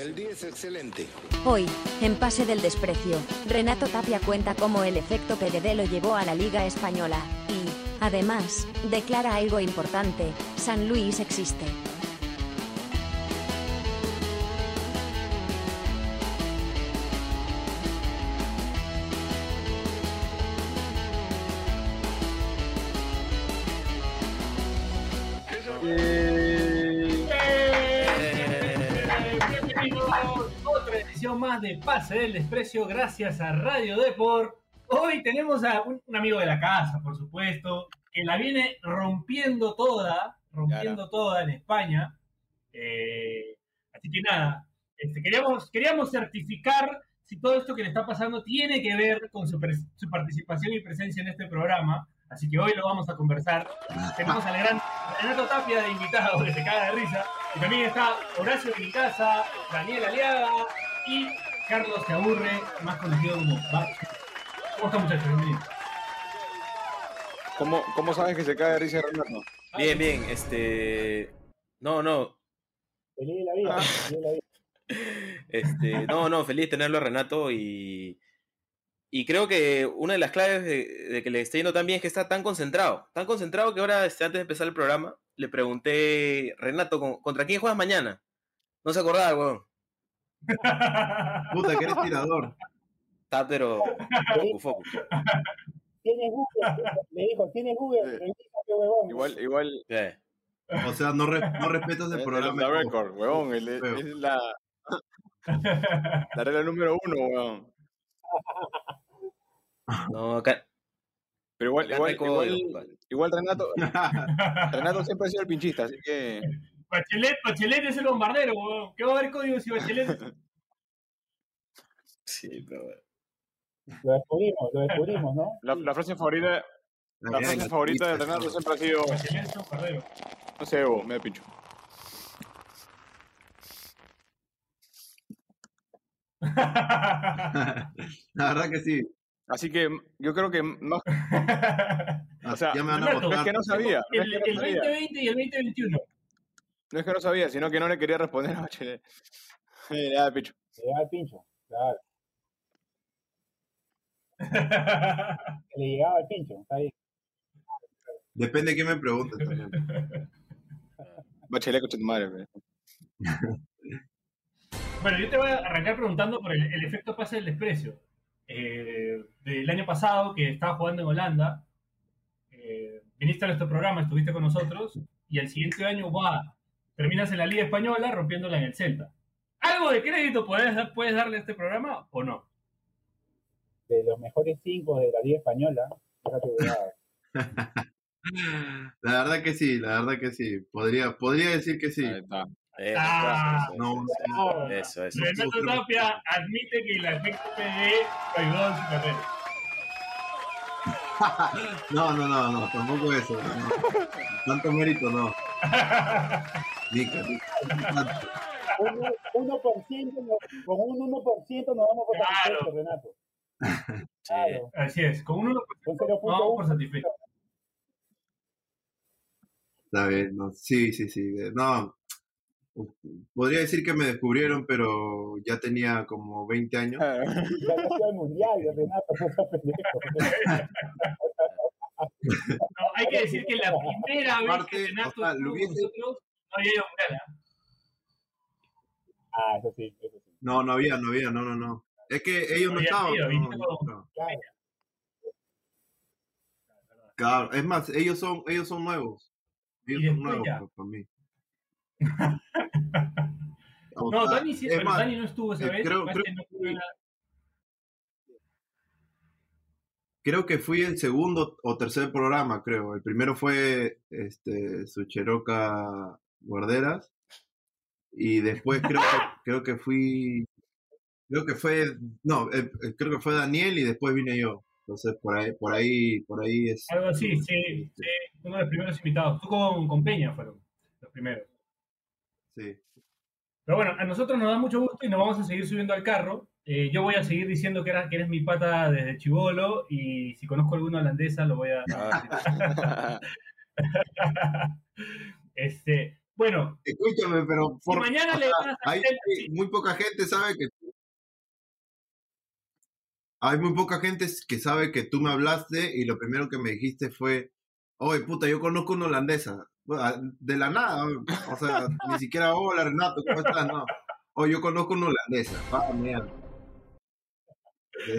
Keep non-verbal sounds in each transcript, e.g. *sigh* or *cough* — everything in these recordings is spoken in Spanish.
El día es excelente. Hoy, en Pase del Desprecio, Renato Tapia cuenta cómo el efecto PDD lo llevó a la Liga Española y, además, declara algo importante, San Luis existe. Más de Pase del Desprecio, gracias a Radio Deport. Hoy tenemos a un, un amigo de la casa, por supuesto, que la viene rompiendo toda, rompiendo toda en España. Eh, así que nada, este, queríamos, queríamos certificar si todo esto que le está pasando tiene que ver con su, su participación y presencia en este programa. Así que hoy lo vamos a conversar. Tenemos al gran Renato Tapia de invitado, que se caga de risa. Y también está Horacio casa, Daniel Aliaga y Carlos Se Aburre, más conocido como Bacho. ¿Cómo están muchachos? Bienvenidos. ¿Cómo, ¿Cómo sabes que se cae de risa Renato? Bien, bien, este. No, no. Feliz de la vida, Ah. feliz de la vida. Este, no, no, feliz de tenerlo a Renato y. Y creo que una de las claves de, de que le esté yendo tan bien es que está tan concentrado. Tan concentrado que ahora, este, antes de empezar el programa, le pregunté, Renato, ¿con- ¿contra quién juegas mañana? No se acordaba, weón. *laughs* Puta, que eres tirador. Está, pero. *laughs* Focus, focus. ¿Tienes Google? Le dijo, ¿tienes Google? Igual, igual. O sea, no, re- no respetas el programa. the record, huevón. el- es la, *laughs* la regla número uno, huevón. No, acá. Pero igual, igual, igual, igual Renato, Renato siempre ha sido el pinchista, así que. Bachelet, Bachelet es el bombardero, weón. ¿Qué va a haber código si Bachelet? *laughs* Sí, pero. Lo descubrimos, lo descubrimos, ¿no? La, la frase favorita, la Ay, frase la favorita de pizza, Renato no. siempre ha sido, Bachelet es un bombardero. no sé, Evo, me da pincho. *laughs* La verdad que sí. Así que yo creo que más, *laughs* O sea, ya me van a no es que no sabía, no es el, que no el sabía, 2020 y el 2021. No es que no sabía, sino que no le quería responder a Bachelet. Le da pincho. Le da el pincho, claro. *laughs* Le llegaba el pincho, está bien. Depende de quién me pregunte también. Bachelet, tu madre. Bueno, yo te voy a arrancar preguntando por el, el efecto pase del desprecio. Eh, del año pasado, que estaba jugando en Holanda, eh, viniste a nuestro programa, estuviste con nosotros, y el siguiente año, va, terminas en la Liga Española rompiéndola en el Celta. ¿Algo de crédito puedes, puedes darle a este programa o no? De los mejores cinco de la Liga Española. *laughs* La verdad que sí, la verdad que sí. Podría, podría decir que sí. Ahí está. Eso, Ah. eso, No, Claro. eso, eso. Renato Tapia admite que el efecto PD lo ayudó en su carrera. *laughs* no, no, no, no, tampoco eso. no. Tanto mérito no. Un 1%, no- con un 1% nos vamos por Claro. satisfechos, Renato. Sí. Claro, Así es, con un 1% con nos vamos por 0.1. satisfecho. Está bien, no, sí, sí, sí. eh, No, podría decir que me descubrieron, pero ya tenía como 20 años. Ya nació el mundial, Renato, *laughs* *laughs* hay que decir que la primera vez que Renato o sea, lo hubiese- nosotros no había ido a mundial, ¿ah? Eso sí, eso sí. No, no había, no había, no, no, no. Es que ellos no estaban. sido, no, no. Claro. Claro, es más, ellos son, ellos son nuevos. Ellos Y son nuevos ya. pues, para mí. *laughs* No, Dani sí, es pero más, Dani no estuvo esa eh, vez. creo- Pase no que- fue la- creo que fui el segundo o tercer programa, creo. El primero fue este Sucheroca Guarderas. Y después creo que, *laughs* creo que fui. Creo que fue. No, eh, eh, creo que fue Daniel y después vine yo. Entonces por ahí, por ahí, por ahí es. Algo así, sí, sí. Uno de los primeros invitados. Tú con, con Peña fueron los primeros. Sí. Pero bueno, a nosotros nos da mucho gusto y nos vamos a seguir subiendo al carro. Eh, yo voy a seguir diciendo que, era- que eres mi pata desde chivolo y si conozco alguna holandesa lo voy a... Ah, *laughs* este, Bueno, Escúchame, pero si mañana le ganas al hay, muy poca gente sabe que hay muy poca gente que sabe que tú me hablaste y lo primero que me dijiste fue, oye puta, yo conozco una holandesa. Bueno, De la nada, o sea, ni siquiera, hola Renato, ¿cómo estás? No. O yo conozco una holandesa. Ah, mierda.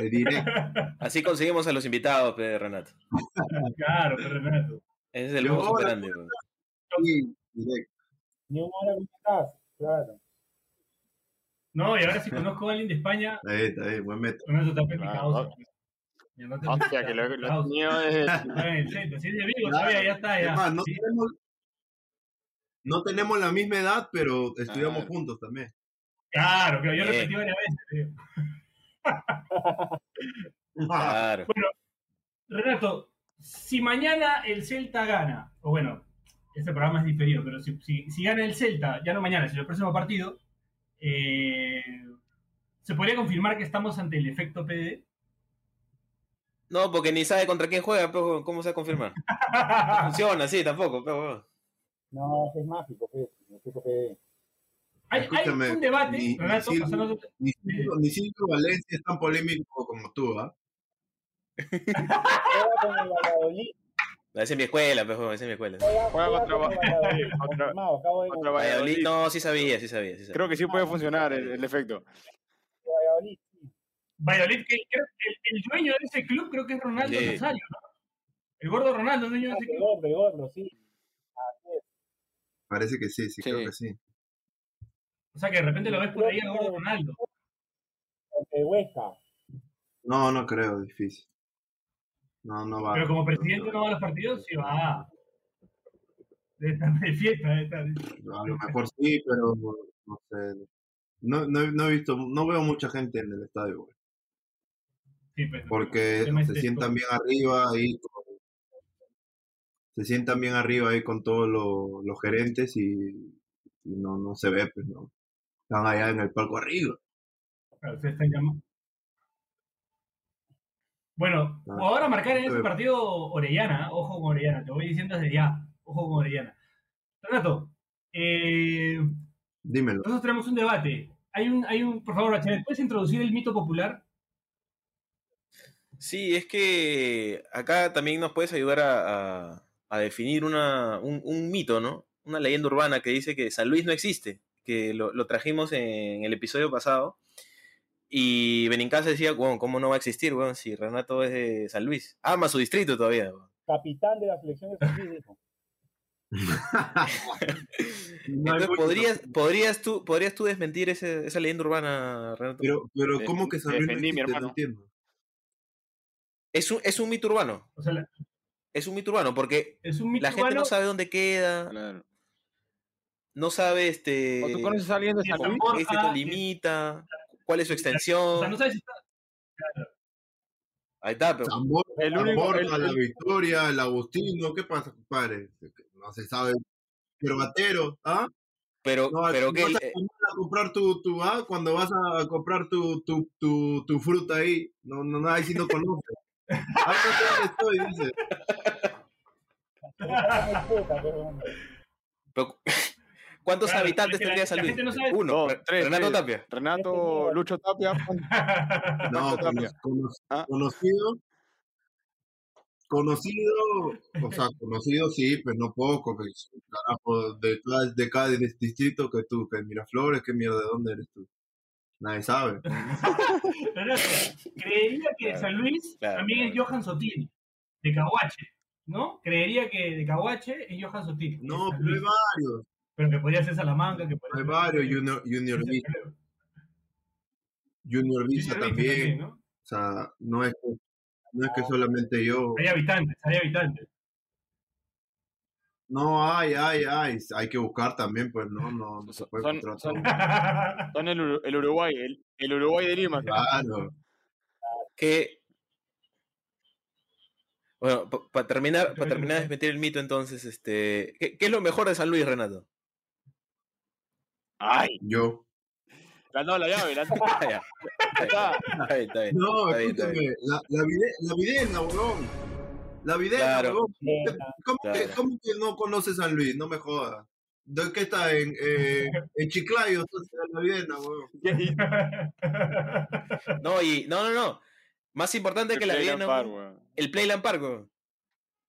Directo. *laughs* Así conseguimos a los invitados, pe, Renato. *laughs* Claro, pero Renato. Ese es el Yo, modo weón. Sí, directo. Ni un hora, ¿cómo estás? Claro. No, y ahora si *laughs* conozco a alguien de España, bien, está bien, buen método. con eso está está Hostia, que lo, lo. Si es de Vigo, Claro. todavía ya está. Es Ya. más, no, Sí. tenemos, no tenemos la misma edad, pero estudiamos Claro. juntos también. Claro, que yo repetí varias veces. tío. Claro. Renato, si mañana el Celta gana, o bueno, este programa es diferido, pero si, si, si gana el Celta, ya no mañana, sino el próximo partido, eh, ¿se podría confirmar que estamos ante el efecto PD? No, porque ni sabe contra quién juega, pero ¿cómo se va a confirmar? *laughs* No funciona así tampoco, pero. No, es mágico, pues. el efecto PD. Hay, hay Escúchame, un debate, ni- ni Renato, Silvio- pasando- Ni Silvio, ni Silvio Valencia es tan polémico como tú, ¿ah? *laughs* Juega con el Valladolid. Esa es mi escuela, pero esa es mi escuela. Juega, contra Valladolid. contra- no, sí sabía, sí sabía, sí sabía. Creo que sí puede funcionar el, el efecto. Valladolid, sí. Valladolid, que creo que el, el dueño de ese club creo que es Ronaldo Sí. Nazario, ¿no? El gordo Ronaldo, el dueño de ese el club. gordo, el gordo, sí. Así es. Parece que sí, sí, Sí. creo que sí. O sea que de repente lo ves por ahí al gordo Ronaldo. Huesca. No, no creo, difícil. No, no va. Pero como presidente no va a los partidos, sí va. De fiesta, estar. A lo mejor sí, pero no sé. No, no, he- no he visto, no veo mucha gente en el estadio, güey, Sí, pues, porque se esto. sientan bien arriba ahí, con- se sientan bien arriba ahí con todos los, los gerentes y, y no, no se ve, pues no. Están allá en el palco arriba. Bueno, Ah, ahora marcar en ese partido Orellana, ojo con Orellana, te voy diciendo desde ya, ojo con Orellana. Renato, eh, Dímelo. nosotros tenemos un debate. Hay un, hay un, por favor, Bachelet, ¿puedes introducir el mito popular? Sí, es que acá también nos puedes ayudar a, a- a definir una, un, un mito, ¿no? Una leyenda urbana que dice que San Luis no existe, que lo, lo trajimos en el episodio pasado. Y Benincasa decía, bueno, ¿cómo no va a existir, weón? Si Renato es de San Luis. Ama su distrito todavía, weón. Capitán de la selección de San Luis, dijo. *laughs* Entonces, ¿podrías, podrías, tú, ¿podrías tú desmentir ese- esa leyenda urbana, Renato? Pero, pero ¿cómo que San Luis no mi entiendo. Es un, es un mito urbano. O sea, la- Es un mito urbano porque es un mito la gente urbano. no sabe dónde queda, Claro. No sabe este. ¿O tú conoces a alguien de San Luis? Borja, qué distrito que- limita, cuál es su O extensión. sea, no sabes si está. Ahí está, pero San Borja, El único- el- la el- Victoria, el Agustino, ¿qué pasa, compadre? No se sabe. Cervatero, ¿ah? pero, No, pero que vas el- a, comprar tu, tu ah, cuando vas a comprar tu, tu, tu, tu fruta ahí, no, no, no, ahí sí no conoces. *laughs* Ah, no sé dónde estoy, dice. *laughs* Pero- pero- ¿cuántos Claro, habitantes que tendría San Luis? gente no sabe- Uno. Dos, tres, Renato tres. Tapia. Renato, Lucho Tapia. *laughs* No, Tapia. Ah. conocido. Conocido, o sea, *laughs* conocido sí, pues no poco, pues, carajo, de, cada- de cada distrito que tú, que Miraflores, que mierda, ¿de dónde eres tú? Nadie sabe. *laughs* Renato, creería que Claro, San Luis claro, también es. Johan Sotil, de Caguache, ¿no? Creería que de Caguache es Johan Sotil. que No, pero hay varios, pero que podría ser Salamanca, que podría hay ser- varios, Junior, Junior Visa, Junior Vista también, ¿no? o sea, no es que, no es que solamente yo, Hay habitantes, hay habitantes. no hay, hay, hay, hay que buscar también, pues no, no, no se puede Son- encontrar son- todo. Son el, Uru- el Uruguay, el, el Uruguay de Lima. Claro, Que. Bueno, para terminar, para terminar de desmentir el mito, entonces, este. ¿qué, qué es lo mejor de San Luis, Renato? Ay, yo. ganó la llave. La... Ah. No, escúchame, la, la, vide- la videna, weón. La videna, Claro. weón. ¿Cómo, que, Claro. cómo que no conoces San Luis? No me jodas. ¿De qué está? En, eh, en Chiclayo, entonces, en la Viena, weón. No, y. No, no, no. Más importante que la weón. el Playland Park, weón.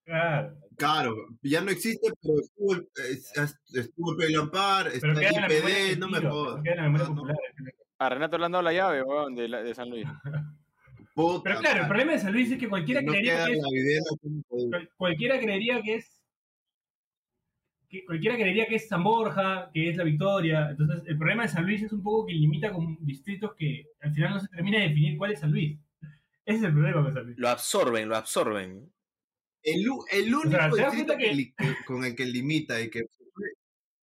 Claro. Claro, ya no existe, pero estuvo, el- eh, estuvo Lampard, está Pero queda en la el memoria IPD, no me jodas. Ah. A Renato le han dado la llave, weón, de, la- de San Luis. *laughs* puta Pero claro, el problema de San Luis es que cualquiera no creería que es cualquiera creería que es que cualquiera creería que es San Borja, que es la Victoria. Entonces, el problema de San Luis es un poco que limita con distritos que al final no se termina de definir cuál es San Luis. Ese es el problema con San Luis. Lo absorben, lo absorben. El, único sea, ¿te das distrito que- que con el que limita y que, se puede-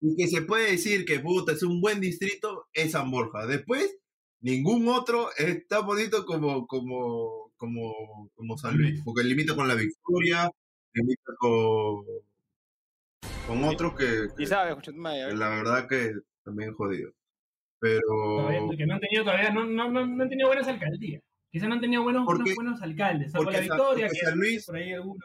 y que se puede decir que puta es un buen distrito es San Borja. Después, ningún otro está bonito como, como, como, como San Luis, porque limita con la Victoria, limita con, con otros que, sabes, que la verdad que también jodido. Pero que no han tenido todavía, no, no, no, no han tenido buenas alcaldías. Quizás no han tenido buenos, Porque- buenos alcaldes. Salvo la San- Victoria, porque que San Luis- por ahí alguno.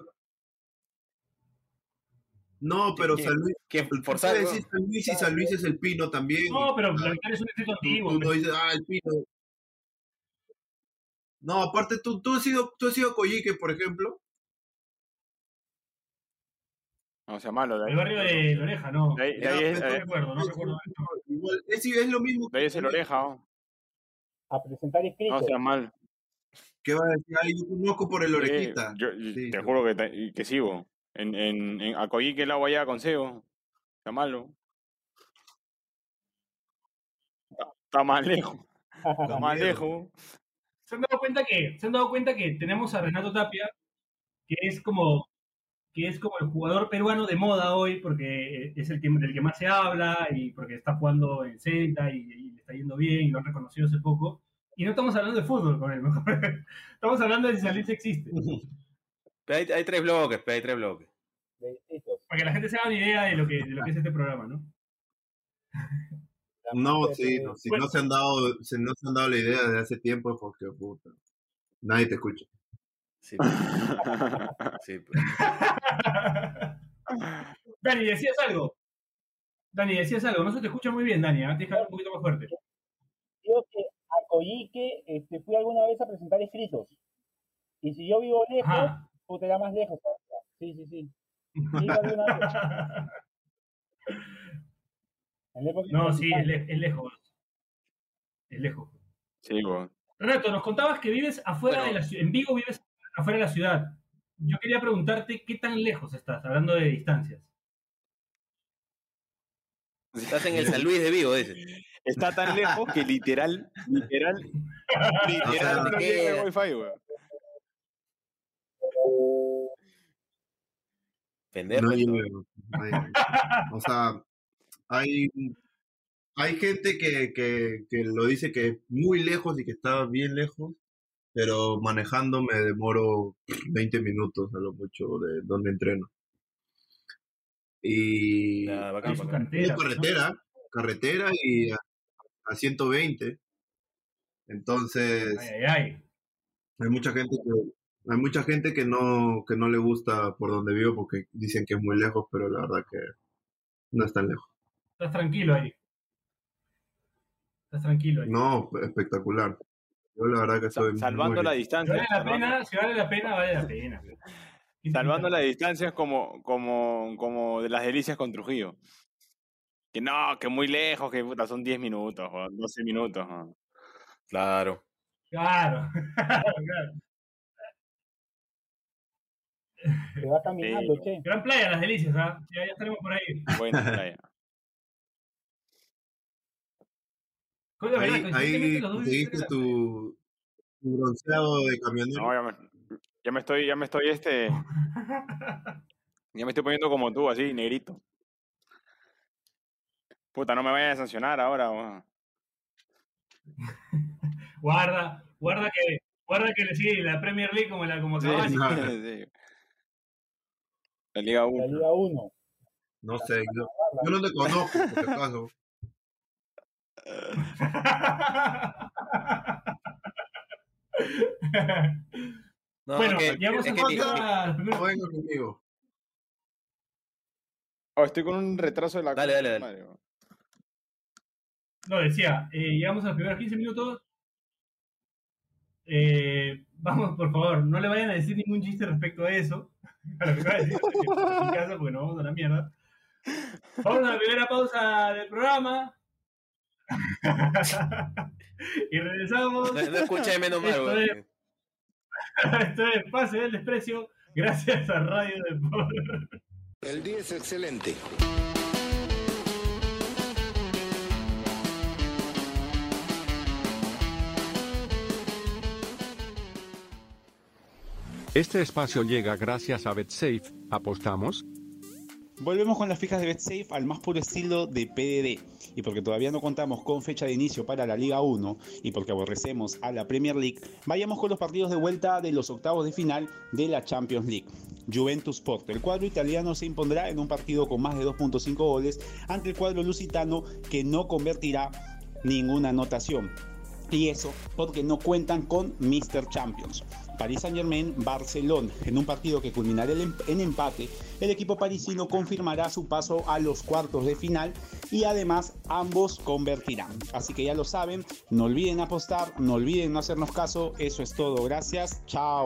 No, pero ¿Qué- San Luis, Que forzar, decir San Luis y San Luis es el Pino también. No, pero la Victoria es un distrito antiguo. tú pues. no dices, ah, el pino. No, aparte tú, tú has sido, tú has sido Coyique, por ejemplo. No sea malo, de ahí. El barrio de La Oreja, no. De ahí, de ahí es, No recuerdo, no recuerdo. Igual, es, es lo mismo. de ahí es el oreja, ¿no? A presentar escritos. No sea mal. ¿Qué va a decir? Ay, yo conozco por el orejita. yo yo Sí, te sí. juro que, te- que sigo. En, en, en Acoyique el agua ya con Seo. Está malo. Está, está más lejos. Está *laughs* más lejos. se han dado cuenta que se han dado cuenta que tenemos a Renato Tapia que es como que es como el jugador peruano de moda hoy porque es el que, del que más se habla y porque está jugando en Celta y, y le está yendo bien y lo han reconocido hace poco y no estamos hablando de fútbol con él *laughs* mejor. estamos hablando de si Luis existe Pero hay, hay tres bloques, pero hay tres bloques. para que la gente se haga una idea de lo que de lo que es este programa ¿no? No, sí, no, si Bueno. no se han dado, si no se han dado la idea desde hace tiempo es porque puta. Nadie te escucha. Sí, pues, *laughs* sí, pues. *laughs* Dani decías algo Dani decías algo no se te escucha muy bien Dani que hablar un poquito más fuerte Digo que a Coyique este, fui alguna vez a presentar escritos. Y si yo vivo lejos, Ajá. Puta, era más lejos. Sí, sí, sí. *laughs* No, sí, es, universitaria. le- es lejos. Es lejos. Sí, weón. Renato, nos contabas que vives afuera Bueno. de la ciudad. En Vigo vives afuera de la ciudad. Yo quería preguntarte qué tan lejos estás, hablando de distancias. Estás en el *laughs* San Luis de Vigo, dice. Está tan lejos que literal, literal, *laughs* literal no ¿qué? llega el wifi, weón. Pendejo. No llega, no. O sea, hay, hay gente que, que, que lo dice que es muy lejos y que está bien lejos, pero manejando me demoro 20 minutos a lo mucho de donde entreno. Y bacán, Es su bacán. es cartera. ¿no? carretera, carretera y a, a 120. Entonces, Ay, ay, ay. hay mucha gente que hay mucha gente que no que no le gusta por donde vivo porque dicen que es muy lejos, pero la verdad que no es tan lejos. Estás tranquilo ahí. Estás tranquilo ahí. No, espectacular. Yo la verdad que Sa- soy salvando muy la bien. Si distancia. vale la salvando- pena, si vale la pena, vale la pena. *laughs* Salvando las distancias como, como, como de las delicias con Trujillo. Que no, que muy lejos, que puta, son 10 minutos, o 12 minutos. ¿no? Claro. Claro. *laughs* claro. Te vas caminando, Sí. che. Gran playa, las delicias, ¿ah? Ya, ya estaremos por ahí. Buena *laughs* playa. Coño. Ahí, ahí los dos conseguiste tu, tu bronceado de camionero. No, ya me, ya me estoy, ya me estoy este, ya me estoy poniendo como tú, así, negrito. Puta, no me vayan a sancionar ahora. *laughs* Guarda, guarda que, guarda que le sigue la Premier League como la como Sí, Ajá. *laughs* sí. La Liga La 1. Liga 1. No sé, yo, yo no te conozco, por si acaso. *laughs* No, bueno, que- ya hemos es que a No venga conmigo. Oh, estoy con un retraso de la Dale, dale, dale. weón. No, decía, eh, llegamos a los primeros 15 minutos. Eh, vamos, por favor, no le vayan a decir ningún chiste respecto a eso. *laughs* A lo que voy a decir en casa, porque nos vamos a la mierda. Vamos a la primera pausa del programa. *laughs* y regresamos. No, no escuché menos mal, Esto es- *laughs* Esto es Pase del Desprecio, gracias a Radio Deport. El día es excelente. Este espacio llega gracias a BetSafe. ¿Apostamos? Volvemos con las fijas de BetSafe al más puro estilo de PDD. Y porque todavía no contamos con fecha de inicio para la Liga 1 y porque aborrecemos a la Premier League, vayamos con los partidos de vuelta de los octavos de final de la Champions League. Juventus Porto. El cuadro italiano se impondrá en un partido con más de 2.5 goles ante el cuadro lusitano que no convertirá ninguna anotación. Y eso porque no cuentan con Mr. Champions. Paris Saint Germain, Barcelona. En un partido que culminará em- en empate, el equipo parisino confirmará su paso a los cuartos de final y además ambos convertirán. Así que ya lo saben, no olviden apostar, no olviden no hacernos caso. Eso es todo, gracias, chao.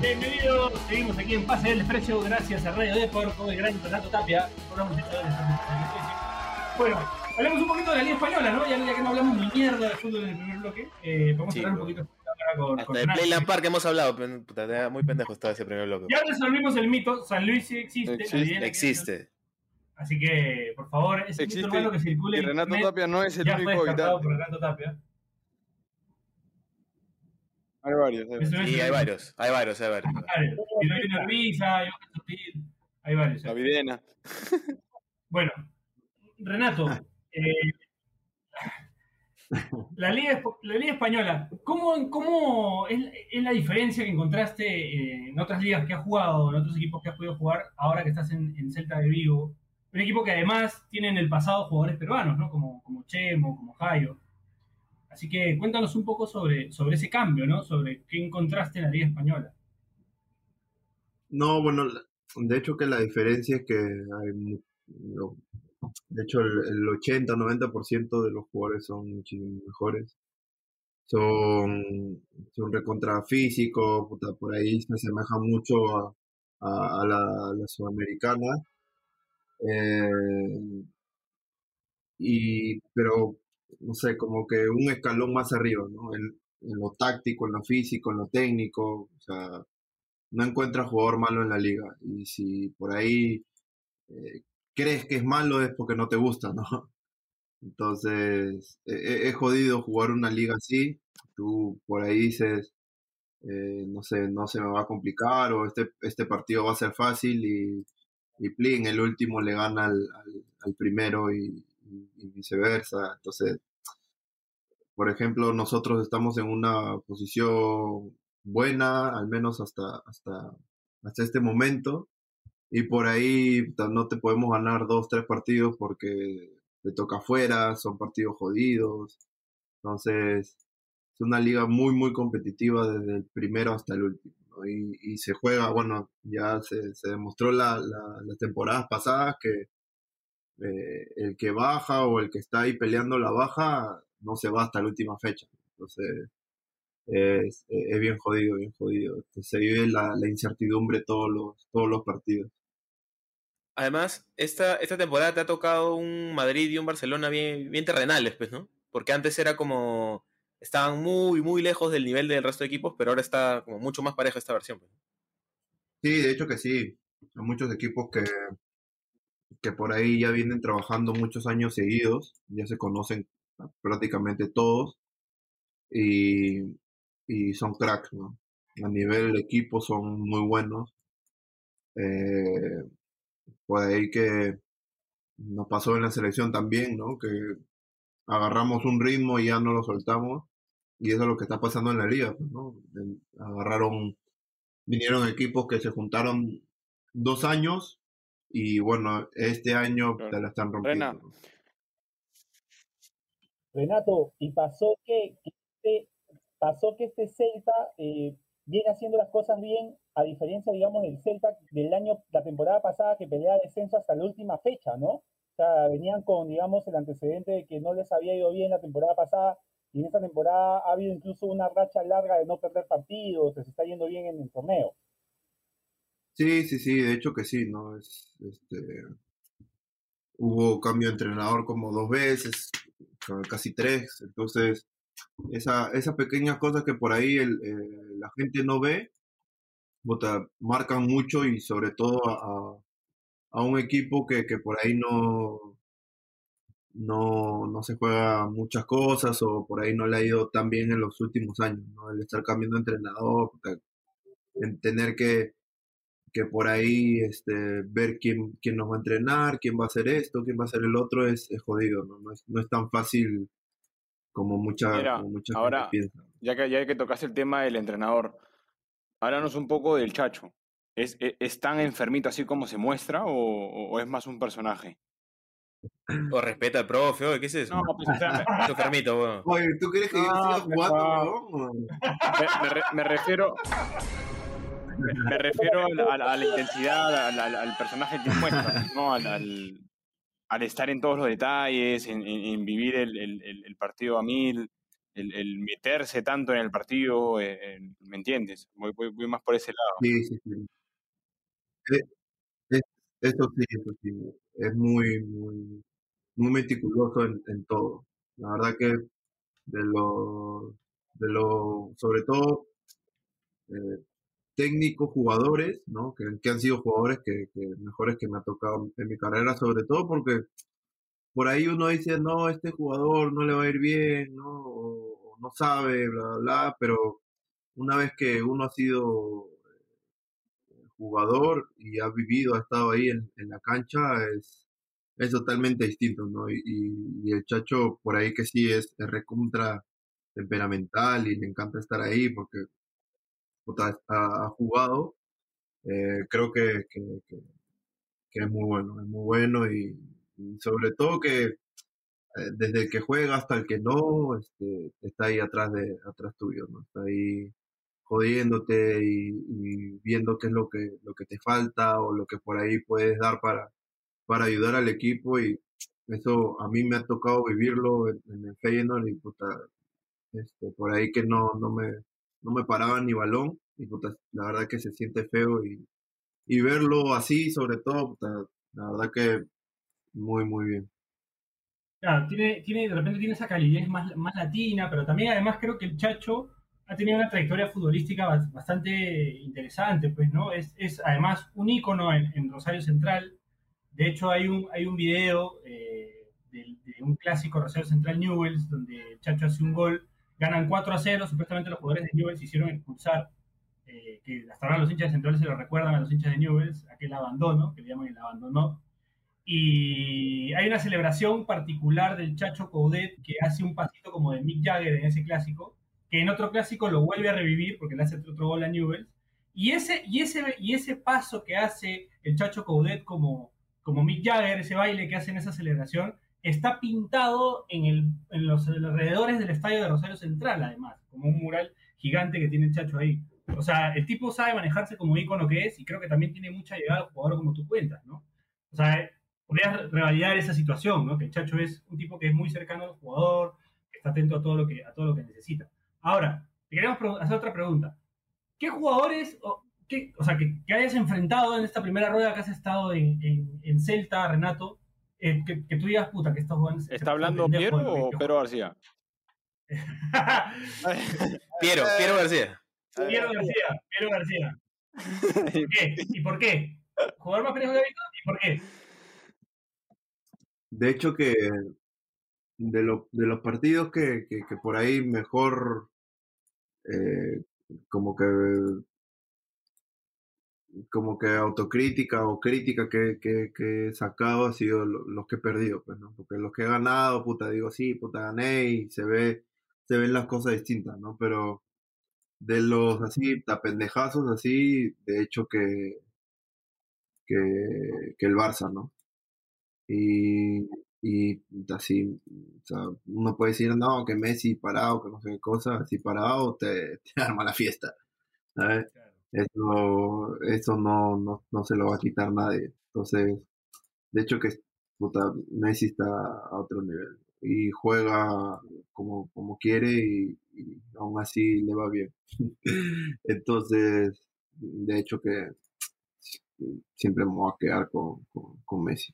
Bienvenidos, seguimos aquí en Pase del Desprecio, gracias a Radio Deport, con el gran Renato Tapia. Bueno, hablemos un poquito de la Liga Española, ¿no? Ya, ya que no hablamos ni mierda de fútbol en el primer bloque, eh, vamos Sí, a hablar un poquito con, Hasta de. Playland Park hemos hablado, pero puta, muy pendejo estaba ese primer bloque. Ya resolvimos el mito, San Luis sí existe. Existe. Así que, por favor, ese mito Existe urbano que circule Y en Renato internet Tapia no es el ya único habitante. por Renato Tapia. Hay varios. hay varios. Sí, hay varios, hay varios, hay varios. Hay Junior Visa, hay Sutil, hay varios. La Videna. Bueno, Renato, eh, *laughs* *laughs* la, Liga, la Liga Española, ¿cómo, cómo es, la diferencia que encontraste eh, en otras ligas que has jugado, en otros equipos que has podido jugar, ahora que estás en, en Celta de Vigo? Un equipo que además tiene en el pasado jugadores peruanos, ¿no? Como, como Chemo, como Jairo. Así que cuéntanos un poco sobre, sobre ese cambio, ¿no? Sobre qué encontraste en la Liga Española. No, bueno, de hecho que la diferencia es que hay, de hecho el, el 80-90% de los jugadores son muchísimo mejores. Son, son recontra físicos, puta, por ahí se asemeja mucho a, a- la, sudamericana. Eh, y, pero, no sé, como que un escalón más arriba, ¿no? En, en lo táctico, en lo físico, en lo técnico, o sea, no encuentras jugador malo en la liga. Y si por ahí eh, crees que es malo es porque no te gusta, ¿no? Entonces, eh, es jodido jugar una liga así. Tú por ahí dices, eh, no sé, no se me va a complicar o este, este partido va a ser fácil y, y plin, el último le gana al, al- primero y viceversa. Entonces, por ejemplo, nosotros estamos en una posición buena, al menos hasta, hasta, hasta este momento, y por ahí no te podemos ganar dos, tres partidos porque te toca afuera, son partidos jodidos. Entonces, es una liga muy, muy competitiva desde el primero hasta el último. ¿no? Y, y se juega, bueno, ya se, se demostró la, la- las temporadas pasadas que eh, el que baja o el que está ahí peleando la baja no se va hasta la última fecha. Entonces, es, es bien jodido, bien jodido. Se vive la, la incertidumbre todos los, todos los partidos. Además, esta, esta temporada te ha tocado un Madrid y un Barcelona bien, bien terrenales, pues, ¿no? Porque antes era como. Estaban muy, muy lejos del nivel del resto de equipos, pero ahora está como mucho más pareja esta versión. pues. Sí, de hecho que sí. Hay muchos equipos que, que por ahí ya vienen trabajando muchos años seguidos, ya se conocen prácticamente todos y, y son cracks, ¿no? A nivel equipo son muy buenos. Eh, por ahí que nos pasó en la selección también, ¿no? Que agarramos un ritmo y ya no lo soltamos. Y eso es lo que está pasando en la liga, pues, ¿no? Agarraron, vinieron equipos que se juntaron dos años y bueno, este año te la están rompiendo. Renato, y pasó que, que este, pasó que este Celta eh, viene haciendo las cosas bien, a diferencia, digamos, del Celta del año, la temporada pasada que peleaba descenso hasta la última fecha, ¿no? O sea, venían con, digamos, el antecedente de que no les había ido bien la temporada pasada, y en esta temporada ha habido incluso una racha larga de no perder partidos, se está yendo bien en el torneo. Sí, sí, sí, de hecho que sí, ¿no? Es, este, hubo cambio de entrenador como dos veces, ca- casi tres, entonces esa, esas pequeñas cosas que por ahí el, eh, la gente no ve, puta, marcan mucho y sobre todo a, a un equipo que, que por ahí no, no, no se juega muchas cosas o por ahí no le ha ido tan bien en los últimos años, ¿no? El estar cambiando de entrenador, en tener que que por ahí este, ver quién, quién nos va a entrenar, quién va a hacer esto, quién va a hacer el otro, es, es jodido, ¿no? No es, no es tan fácil como mucha, Mira, como mucha ahora- gente piensa. Ya que, ya que tocaste el tema del entrenador, háblanos un poco del Chacho. ¿Es, es, es tan enfermito así como se muestra o, o- es más un personaje? O respeta al profe, oye, ¿qué es eso? No, pues, o sea, me, Su enfermito, weón. Oye, ¿tú crees que yo No, siga jugando, no. huevón? me- me re- me refiero... Me, me refiero a la, a la- a la intensidad, al, al- al personaje que muestra, ¿no? Al, al- al estar en todos los detalles, en, en- en vivir el- el- el partido a mil, el, meterse tanto en el partido, eh, ¿me entiendes? Voy, voy- voy más por ese lado. Sí, sí, sí. Es- eso sí, eso sí. Es muy, muy, muy meticuloso en, todo. La verdad que de lo, de lo, sobre todo, eh, técnicos, jugadores, ¿no? Que, que han sido jugadores que, que mejores que me ha tocado en mi carrera, sobre todo porque por ahí uno dice, no, este jugador no le va a ir bien, ¿no? No sabe, bla, bla, bla, pero una vez que uno ha sido jugador y ha vivido, ha estado ahí en, en la cancha, es, es totalmente distinto, ¿no? Y, el Chacho por ahí que sí es, es recontra temperamental y le encanta estar ahí porque ha, jugado, eh, creo que, que, que- que es muy bueno, es muy bueno y sobre todo que eh, desde el que juega hasta el que no, este, está ahí atrás de atrás tuyo, ¿no? Está ahí jodiéndote y, viendo qué es lo que, lo que te falta o lo que por ahí puedes dar para, para ayudar al equipo y eso a mí me ha tocado vivirlo en, en el Feyenoord y puta, este, por ahí que no, no me, no me paraban ni balón y puta, la verdad que se siente feo y, y verlo así sobre todo, puta, la verdad que muy, muy bien. Claro, tiene, tiene, de repente tiene esa calidez más, más latina, pero también además creo que el Chacho ha tenido una trayectoria futbolística bas- bastante interesante, pues, ¿no? Es, es además un ícono en, Rosario Central. De hecho, hay un, hay un video eh, de, un clásico Rosario Central Newells, donde el Chacho hace un gol, ganan 4 a 0, supuestamente los jugadores de Newells hicieron expulsar, eh, que hasta ahora los hinchas de Central se lo recuerdan a los hinchas de Newells, aquel abandono, que le llaman el abandono, y hay una celebración particular del Chacho Coudet que hace un pasito como de Mick Jagger en ese clásico, que en otro clásico lo vuelve a revivir porque le hace otro gol a Newell's. Y ese, y ese, y ese paso que hace el Chacho Coudet como, como Mick Jagger, ese baile que hace en esa celebración, está pintado en, el, en los alrededores del estadio de Rosario Central, además, como un mural gigante que tiene el Chacho ahí. O sea, el tipo sabe manejarse como ícono que es y creo que también tiene mucha llegada al jugador como tú cuentas, ¿no? O sea, podrías revalidar esa situación, ¿no? Que el Chacho es un tipo que es muy cercano al jugador, que está atento a todo lo que, a todo lo que necesita. Ahora, te queremos hacer otra pregunta. ¿Qué jugadores, o, qué- o sea, que, que hayas enfrentado en esta primera rueda que has estado en, en, en Celta, Renato, eh, que, que tú digas, puta, que estos jugadores... ¿Está hablando Piero o Pedro García? *laughs* Piero, Piero García. Piero García, Piero *laughs* García. ¿Por qué? ¿Y por qué? ¿Jugador más pendejo que Víctor? ¿Y por qué? De hecho que de, lo- de los partidos que, que, por ahí mejor eh, como que como que autocrítica o crítica que, que, que he sacado ha sido lo- los que he perdido, pues, ¿no? Porque los que he ganado, puta, digo, sí, puta, gané y se ve, se ven las cosas distintas, ¿no? Pero de los así, tapendejazos así, de hecho que, que, que el Barça, ¿no? Y, y así, o sea, uno puede decir, no, que Messi parado, que no sé qué cosa, así parado te, *laughs* te arma la fiesta, ¿sabes? Eso, eso no, no, no se lo va a quitar nadie. Entonces, de hecho que puta, Messi está a otro nivel y juega como, como quiere y, y aún así le va bien. *laughs* Entonces, de hecho que siempre me voy a quedar con, con, con Messi.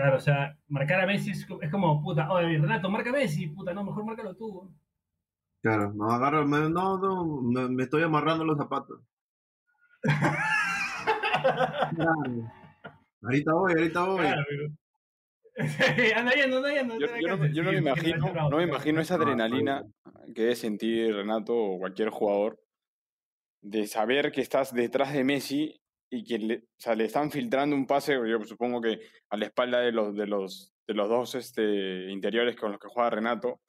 Claro, o sea, marcar a Messi es, co- es como, puta, oye, Renato, marca a Messi, puta, no, mejor márcalo tú. Claro, no agarro, me- no, no, me, me estoy amarrando los zapatos. Claro. Ahorita voy, ahorita voy. Claro, pero... *laughs* anda yendo, anda yendo. Yo, yo no, yo no me imagino, no me imagino esa adrenalina que debe sentir Renato o cualquier jugador de saber que estás detrás de Messi y que le, o sea, le están filtrando un pase, yo supongo que a la espalda de los, de los, de los dos este, interiores con los que juega Renato,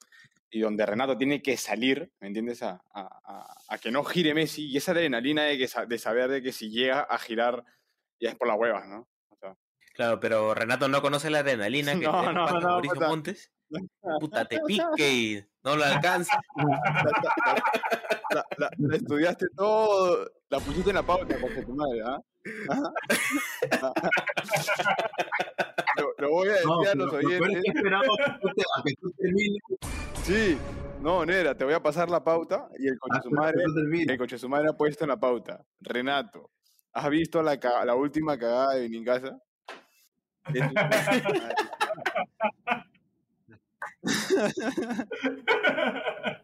y donde Renato tiene que salir, ¿me entiendes? A, a, que no gire Messi, y esa adrenalina de, que, de saber de que si llega a girar ya es por las huevas, ¿no? O sea, Claro, pero Renato no conoce la adrenalina *laughs* que No, tiene no, pata no, Mauricio. Montes. Puta, te *laughs* pique y no lo alcanza. *laughs* la, la- la estudiaste todo, la pusiste en la pauta, con tu madre, ¿ah? *laughs* Lo, lo voy a decir No, a los oyentes. que esperado a que tú termines. Sí, no, Nera, te voy a pasar la pauta y el coche Ah, su madre, el coche su madre ha puesto en la pauta. Renato, ¿has visto la, la última cagada de Vinincasa? *laughs*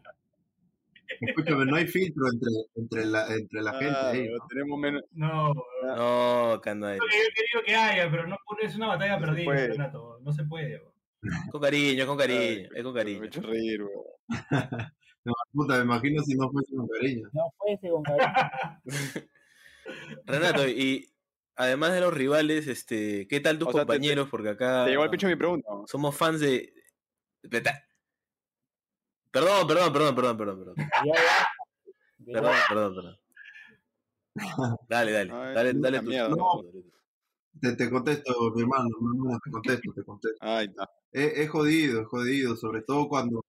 Escúchame, no hay filtro entre, entre la, entre la gente Ah, ahí. no, tenemos menos. No, No, Canal. lo que yo quería que haya, pero no es una batalla perdida, puede. Renato. No se puede. bro. Con cariño, con cariño, Ay, es con Me he cariño. hecho reír, weón. *laughs* No, puta, me imagino si no fuese con cariño. No fuese con cariño. Renato, y además de los rivales, este, ¿qué tal tus O sea, te- te- compañeros? Porque acá Te llegó al pecho mi pregunta. ¿no? somos fans de. Perdón, perdón, perdón, perdón, perdón, perdón. *laughs* Perdón, perdón, perdón. Dale, dale, Ay, dale, dale. tu-. No. Te, te contesto, mi hermano, mi hermano, te contesto, te contesto. Ahí está. Es, es jodido, es jodido, sobre todo cuando,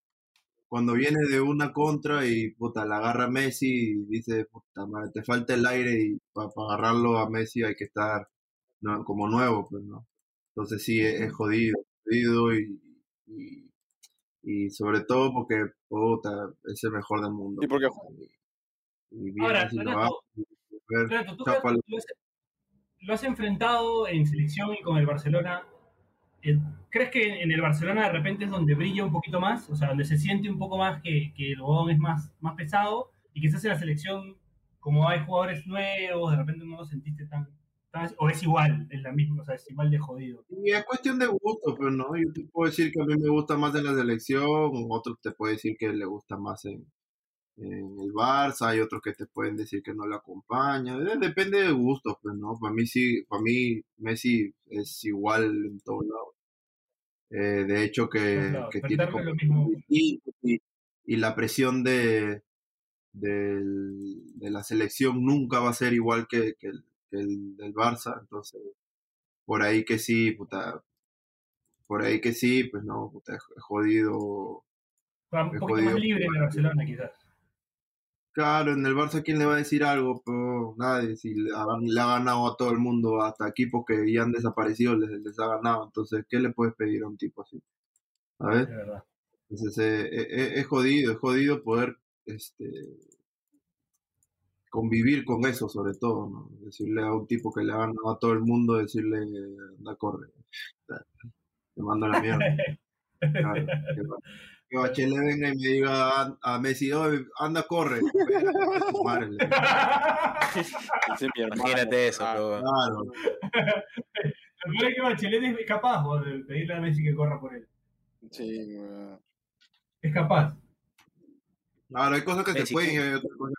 cuando viene de una contra y puta, la agarra Messi y dice, puta madre, te falta el aire y para agarrarlo a Messi hay que estar no, como nuevo, pues, ¿no? Entonces sí, es, es jodido, jodido y, y, y sobre todo porque, puta, es el mejor del mundo. ¿Y por qué? Y, y viene Ahora, lo Renato, agarra y, ver, Renato, tú chapa lo, lo has, lo has enfrentado en selección y con el Barcelona. Eh, ¿Crees que en el Barcelona de repente es donde brilla un poquito más? O sea, donde se siente un poco más que, que el huevón es más, más pesado y quizás en la selección, como hay jugadores nuevos, de repente no lo sentiste tan- O es igual, es la misma, o sea, es igual de jodido. Y es cuestión de gusto, pero no, yo te puedo decir que a mí me gusta más en la selección, otros te pueden decir que le gusta más en, en el Barça, hay otros que te pueden decir que no le acompaña, eh, depende de gustos, pues no, para mí sí, para mí Messi es igual en todos lados. Eh, de hecho que, pero tiene como y, y- y la presión de, de la selección nunca va a ser igual que, que el, que el del Barça, entonces por ahí que sí, puta, por ahí que sí, pues no, puta, es es jodido. Va Un Es poquito jodido. más libre en el Barcelona, quizás. Claro, en el Barça, ¿quién le va a decir algo? Pero nadie, si le ha, le ha ganado a todo el mundo, hasta equipos que ya han desaparecido les, les ha ganado, entonces, ¿qué le puedes pedir a un tipo así? ¿Sabes? Verdad. Entonces, eh, eh, eh, es jodido, es jodido poder este, convivir con eso, sobre todo, ¿no? Decirle a un tipo que le ha ganado a todo el mundo, decirle, anda, corre. Te mando la mierda. Claro, que, ba- que Bachelet venga y me diga a, Messi, "Oye, anda, corre. Imagínate eso, pero- Claro, Lo peor es que Bachelet es capaz de pedirle a Messi que corra por él. Sí. Es capaz. claro, hay cosas que se pueden y hay otras cosas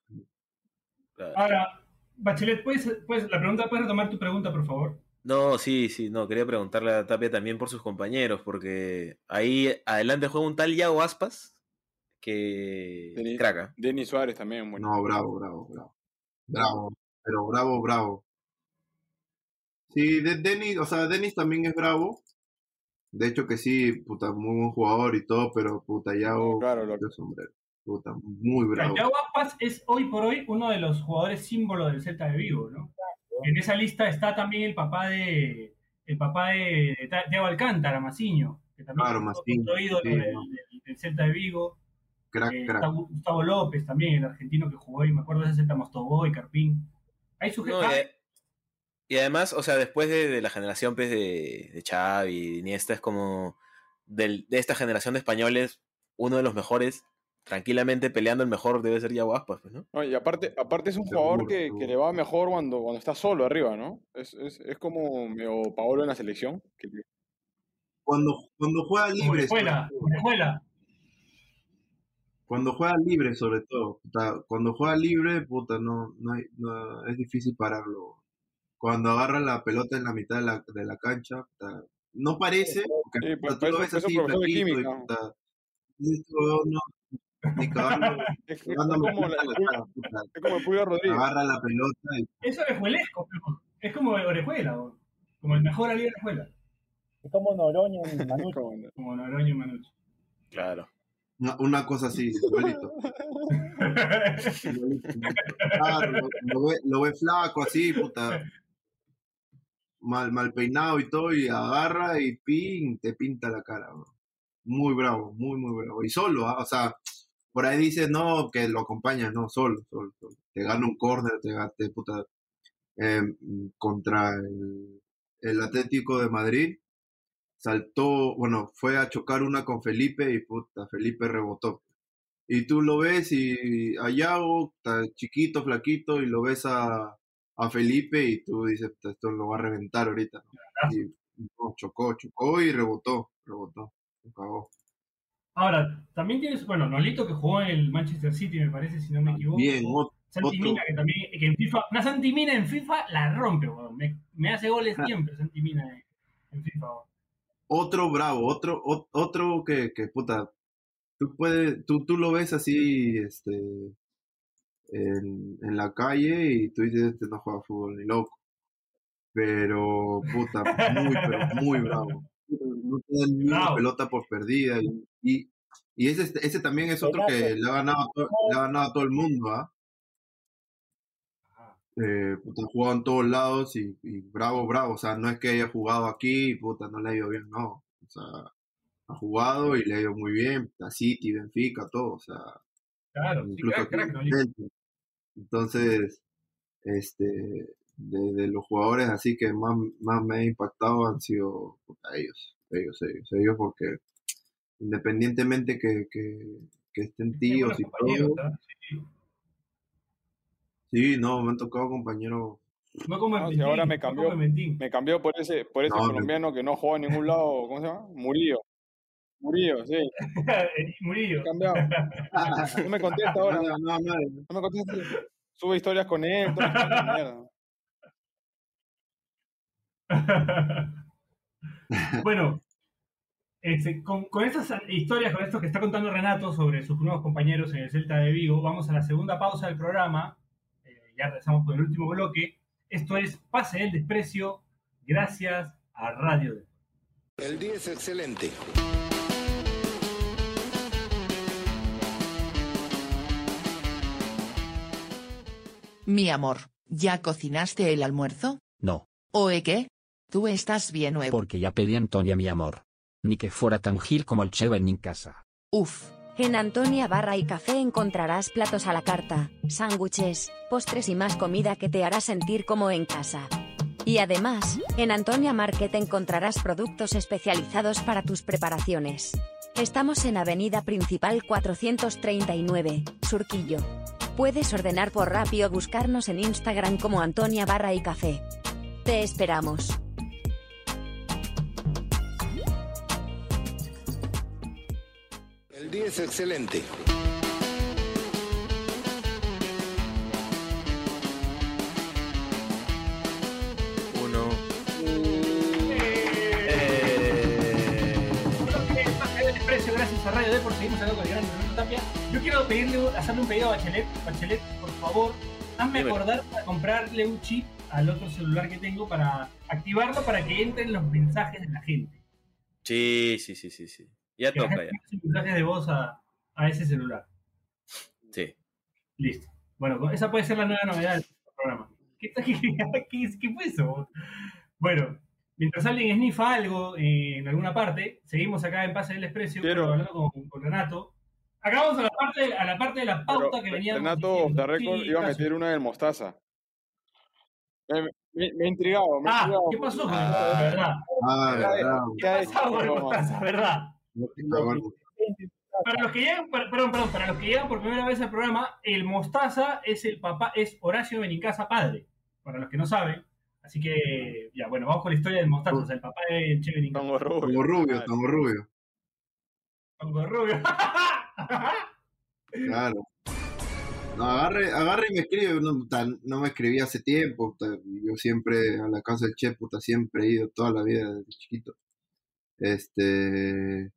Ahora, Bachelet, ¿puedes, puedes- la pregunta, ¿puedes retomar tu pregunta, por favor? No, sí, sí, no, quería preguntarle a Tapia también por sus compañeros, porque ahí adelante juega un tal Yago Aspas que Denis, craca. Denis Suárez también, bueno. No, bravo, bravo, bravo. Bravo, pero bravo, bravo. Sí, de Denis, o sea, Denis también es bravo. De hecho que sí, puta, muy buen jugador y todo, pero puta, Yao, Claro, lo- sombrero. Puta, muy bravo. Santiago Aspas es hoy por hoy uno de los jugadores símbolo del Celta de Vigo, ¿no? En esa lista está también el papá de el papá de, de Thiago Alcántara, Maciño, que también Claro, es Maciño, otro ídolo sí, del, ¿no? del- del Celta de Vigo. Crack, Eh, crack. Gustavo López también, el argentino que jugó ahí, me acuerdo de ese Celta Mostobó y Carpín. Hay sujetos. No, eh, y además, o sea, después de, de la generación pues, de, de Xavi y Iniesta, es como del- de esta generación de españoles, uno de los mejores, tranquilamente peleando el mejor debe ser Yago Aspas, pues, ¿no? No, y aparte, aparte es un jugador que, que le va mejor cuando, cuando está solo arriba, ¿no? Es, es, es como medio Paolo en la selección. que- Cuando, cuando juega libre, Orejuela, Orejuela. cuando juega libre sobre todo, puta, cuando juega libre, puta, no, no, hay- no- es difícil pararlo. Cuando agarra la pelota en la mitad de la, de la cancha, puta, no parece, porque Sí, puta, pues, tú lo pues, ves pues, así, flaquito, y, puta, esto no, cagando, *laughs* Es, como, la- la el cara, Pulga- puta. es como el Pulga Rodríguez. agarra la pelota y Es orejuelesco, pero es como Orejuela, o- como el mejor Ali Orejuela, Es como Noroño en *laughs* Manucci. como- Noroño y Manucci. Claro. una, una cosa así, igualito. Claro, lo, lo ve, lo ve flaco así, puta. Mal, mal peinado y todo, y agarra y pin, te pinta la cara. bro. Muy bravo, muy, muy bravo. Y solo, ¿ah? o sea, por ahí dices, no, que lo acompaña, no, solo, solo, solo. Te gana un córner, te gana, te, puta, eh, contra el, el Atlético de Madrid. Saltó, bueno, fue a chocar una con Felipe y puta, Felipe rebotó. Y tú lo ves y a Yago, está chiquito, flaquito, y lo ves a, a Felipe y tú dices, "Puta, esto lo va a reventar ahorita. ¿no? Y no, chocó, chocó y rebotó, rebotó. Se cagó. Ahora, también tienes, bueno, Nolito que jugó en el Manchester City, me parece, si no me equivoco. Bien, Santi otro. Mina, que también, que en FIFA, una Santi Mina en FIFA la rompe, weón. Me, me hace goles Ah. siempre Santi Mina en, en FIFA, weón. otro bravo, otro, ot- otro que, que puta, tú puedes, tú, tú lo ves así, este, en, en la calle y tú dices, este no juega fútbol ni loco. Pero, puta, muy, pero muy bravo. *laughs* No te da ni una pelota por perdida. Y, y, y ese, ese también es otro que le ha ganado, le ha ganado a todo el mundo, ¿ah? Eh, puta, jugado en todos lados y, y bravo, bravo. O sea, no es que haya jugado aquí y puta, no le ha ido bien, no. O sea, ha jugado y le ha ido muy bien. A City, Benfica, todo. O sea, Claro, sí, incluso crack, crack. Entonces, este, de, de los jugadores así que más, más me ha impactado han sido puta, ellos, ellos, ellos, ellos, porque independientemente que, que, que estén tíos y todo. Sí. sí, no, me han tocado compañeros No como en No, si Mentín, ahora me no cambió, me cambió por ese, por ese No, no. colombiano que no juega en ningún lado, ¿cómo se llama? Murillo. Murillo, sí, *laughs* Murillo. he cambiado. No me contesta *laughs* ahora, No, no, no, no me contesta. Sube historias con él, mierda. *laughs* bueno, este, con, con estas historias, con esto que está contando Renato sobre sus nuevos compañeros en el Celta de Vigo, vamos a la segunda pausa del programa. Eh, ya regresamos con el último bloque. Esto es Pase del Desprecio, gracias a Radio de. El día es excelente. Mi amor, ¿ya cocinaste el almuerzo? No, ¿Oe qué? Tú estás bien nuevo. porque ya pedí a Antonia mi amor. Ni que fuera tan gil como el Cheven en casa. Uf, En Antonia Barra y Café encontrarás platos a la carta, sándwiches, postres y más comida que te hará sentir como en casa. Y además, en Antonia Market encontrarás productos especializados para tus preparaciones. Estamos en Avenida Principal 439, Surquillo. Puedes ordenar por Rappi o buscarnos en Instagram como Antonia Barra y Café. Te esperamos. día es excelente. Uno. Gracias a Radio acá con el gran Tapia. Yo quiero pedirle, hacerle un pedido a Bachelet. Bachelet, por favor, hazme acordar para comprarle un chip al otro celular que tengo para activarlo para que entren los mensajes de la gente. Sí, sí, sí, sí, sí. Ya toca, ya. mensajes de voz a, a ese celular. Sí. Listo. Bueno, esa puede ser la nueva novedad del programa. ¿Qué, qué, *laughs* qué- qué fue eso? Bueno, mientras alguien snifa algo eh, en alguna parte, seguimos acá en Pase del bueno, hablando con, con Renato. Acá vamos a la parte, a la parte de la pauta Pero que venía. Renato record iba a meter una del mostaza. Me, me, me ha intrigado, me ha Ah, intrigado. ¿qué pasó con Ah. verdad? Ah, Ya, verdad. ¿Qué pasó con el Mostaza, verdad? Para los que llegan, para- perdón, perdón, para los que llegan por primera vez al programa, el Mostaza es el papá, es Horacio Benincasa padre, para los que no saben. Así que, ya, bueno, vamos con la historia del Mostaza, o sea, el papá de Che Benincasa. Tongo rubio. Tongo rubio, tongo rubio. Tongo Rubio. *laughs* Claro. No, agarre, agarre y me escribe. No, me escribí hace tiempo. puta, Yo siempre a la casa del Che, puta, siempre he ido toda la vida desde chiquito. Este.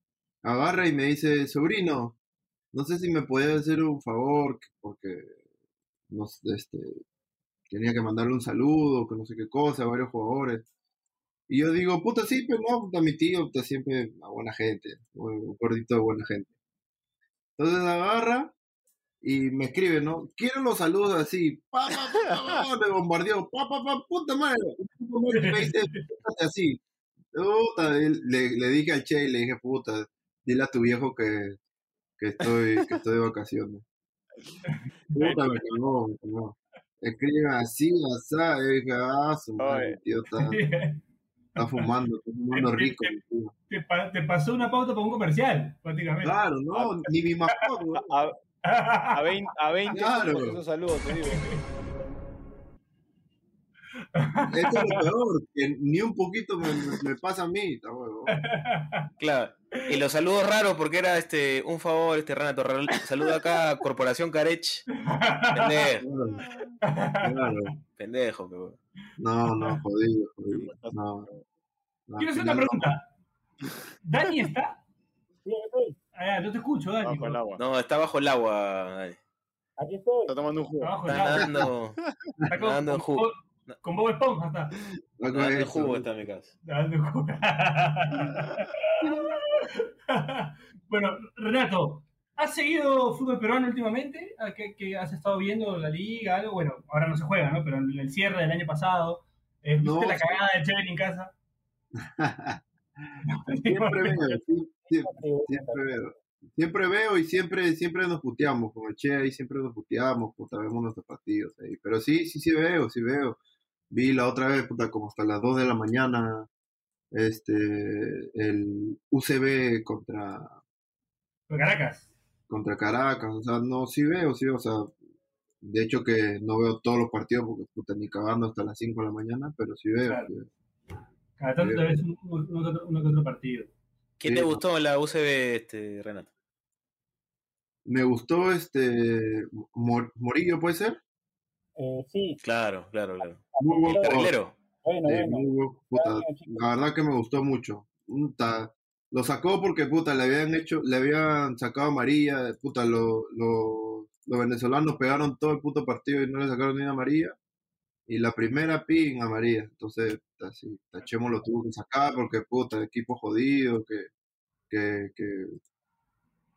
Agarra y me dice, sobrino, no sé si me podías hacer un favor, que- porque no este, tenía que mandarle un saludo, que no sé qué cosa, a varios jugadores. Y yo digo, puta, sí, pero no, puta, mi tío, puta, siempre una buena gente, un gordito de buena gente. Entonces agarra y me escribe, ¿no? Quiero los saludos así, pa, pa, pa, pa, me bombardeó, pa, pa, pa, puta madre, me *laughs* dice, "Pórtate así. Puta, le, le dije al Che le dije, puta, dile a tu viejo que, que estoy, que estoy de vacaciones. Puta, me cagó, me cagó. Escribe así, así, y dije, ah, su madre, tío, está, *laughs* está fumando, está fumando rico. tío. te, pa- te pasó una pauta para un comercial, prácticamente. Claro, no, ni mi mascota, *laughs* weón. A, a 20, a 20 Claro. esos saludos, te digo. *laughs* Esto es lo peor, que ni un poquito me, pasa a mí, está. Claro. Y los saludos raros, porque era este un favor, este Renato. re- Saludo acá a Corporación Carech. Pendejo, Claro. pendejo, pero. No, no, jodido, jodido. No. No, Quiero hacer una pregunta. ¿Dani está? Sí, estoy. Ah, no te escucho, Dani. Bajo el agua. No, está bajo el agua. Dani. Aquí estoy. Está tomando un jugo. Abajo el Está agua. dando, Está con, nadando en con, jugo. Con Bob Esponja está. En eso, jugo está en mi casa. Dando jugo. *laughs* bueno, Renato, ¿has seguido fútbol peruano últimamente? ¿A ¿Qué, qué has estado viendo la liga? Algo? Bueno, ahora no se juega, ¿no? Pero en el cierre del año pasado, eh, ¿viste No, la cagada de Cheven en casa? *laughs* Siempre veo, pregunta. siempre veo. Siempre veo y siempre, siempre nos puteamos con el Che ahí, siempre nos puteamos, puta, vemos nuestros partidos ahí. Pero sí, sí, sí veo, sí veo. Vi la otra vez, puta, como hasta las 2 de la mañana, este, el UCB contra, Caracas. contra Caracas, o sea, no, sí veo, sí veo, o sea, de hecho que no veo todos los partidos porque, puta, ni cagando hasta las 5 de la mañana, pero sí veo. Claro. sí veo. Cada tanto te ves un- un- uno, que otro, uno que otro partido. ¿Quién Sí, te gustó en la UCB, este, Renato? Me gustó este Mor- Morillo, ¿puede ser? Eh, sí, Claro, claro, claro. Muy buen. Carrilero. bueno, bueno. muy puta, la verdad que me gustó mucho. Puta, lo sacó porque puta, le habían hecho, le habían sacado amarilla, puta, lo- lo- los venezolanos pegaron todo el puto partido y no le sacaron ni una amarilla. Y la primera pin amarilla. Entonces, así, Tachemo lo tuvo que sacar porque puta, equipo jodido, que, que, que,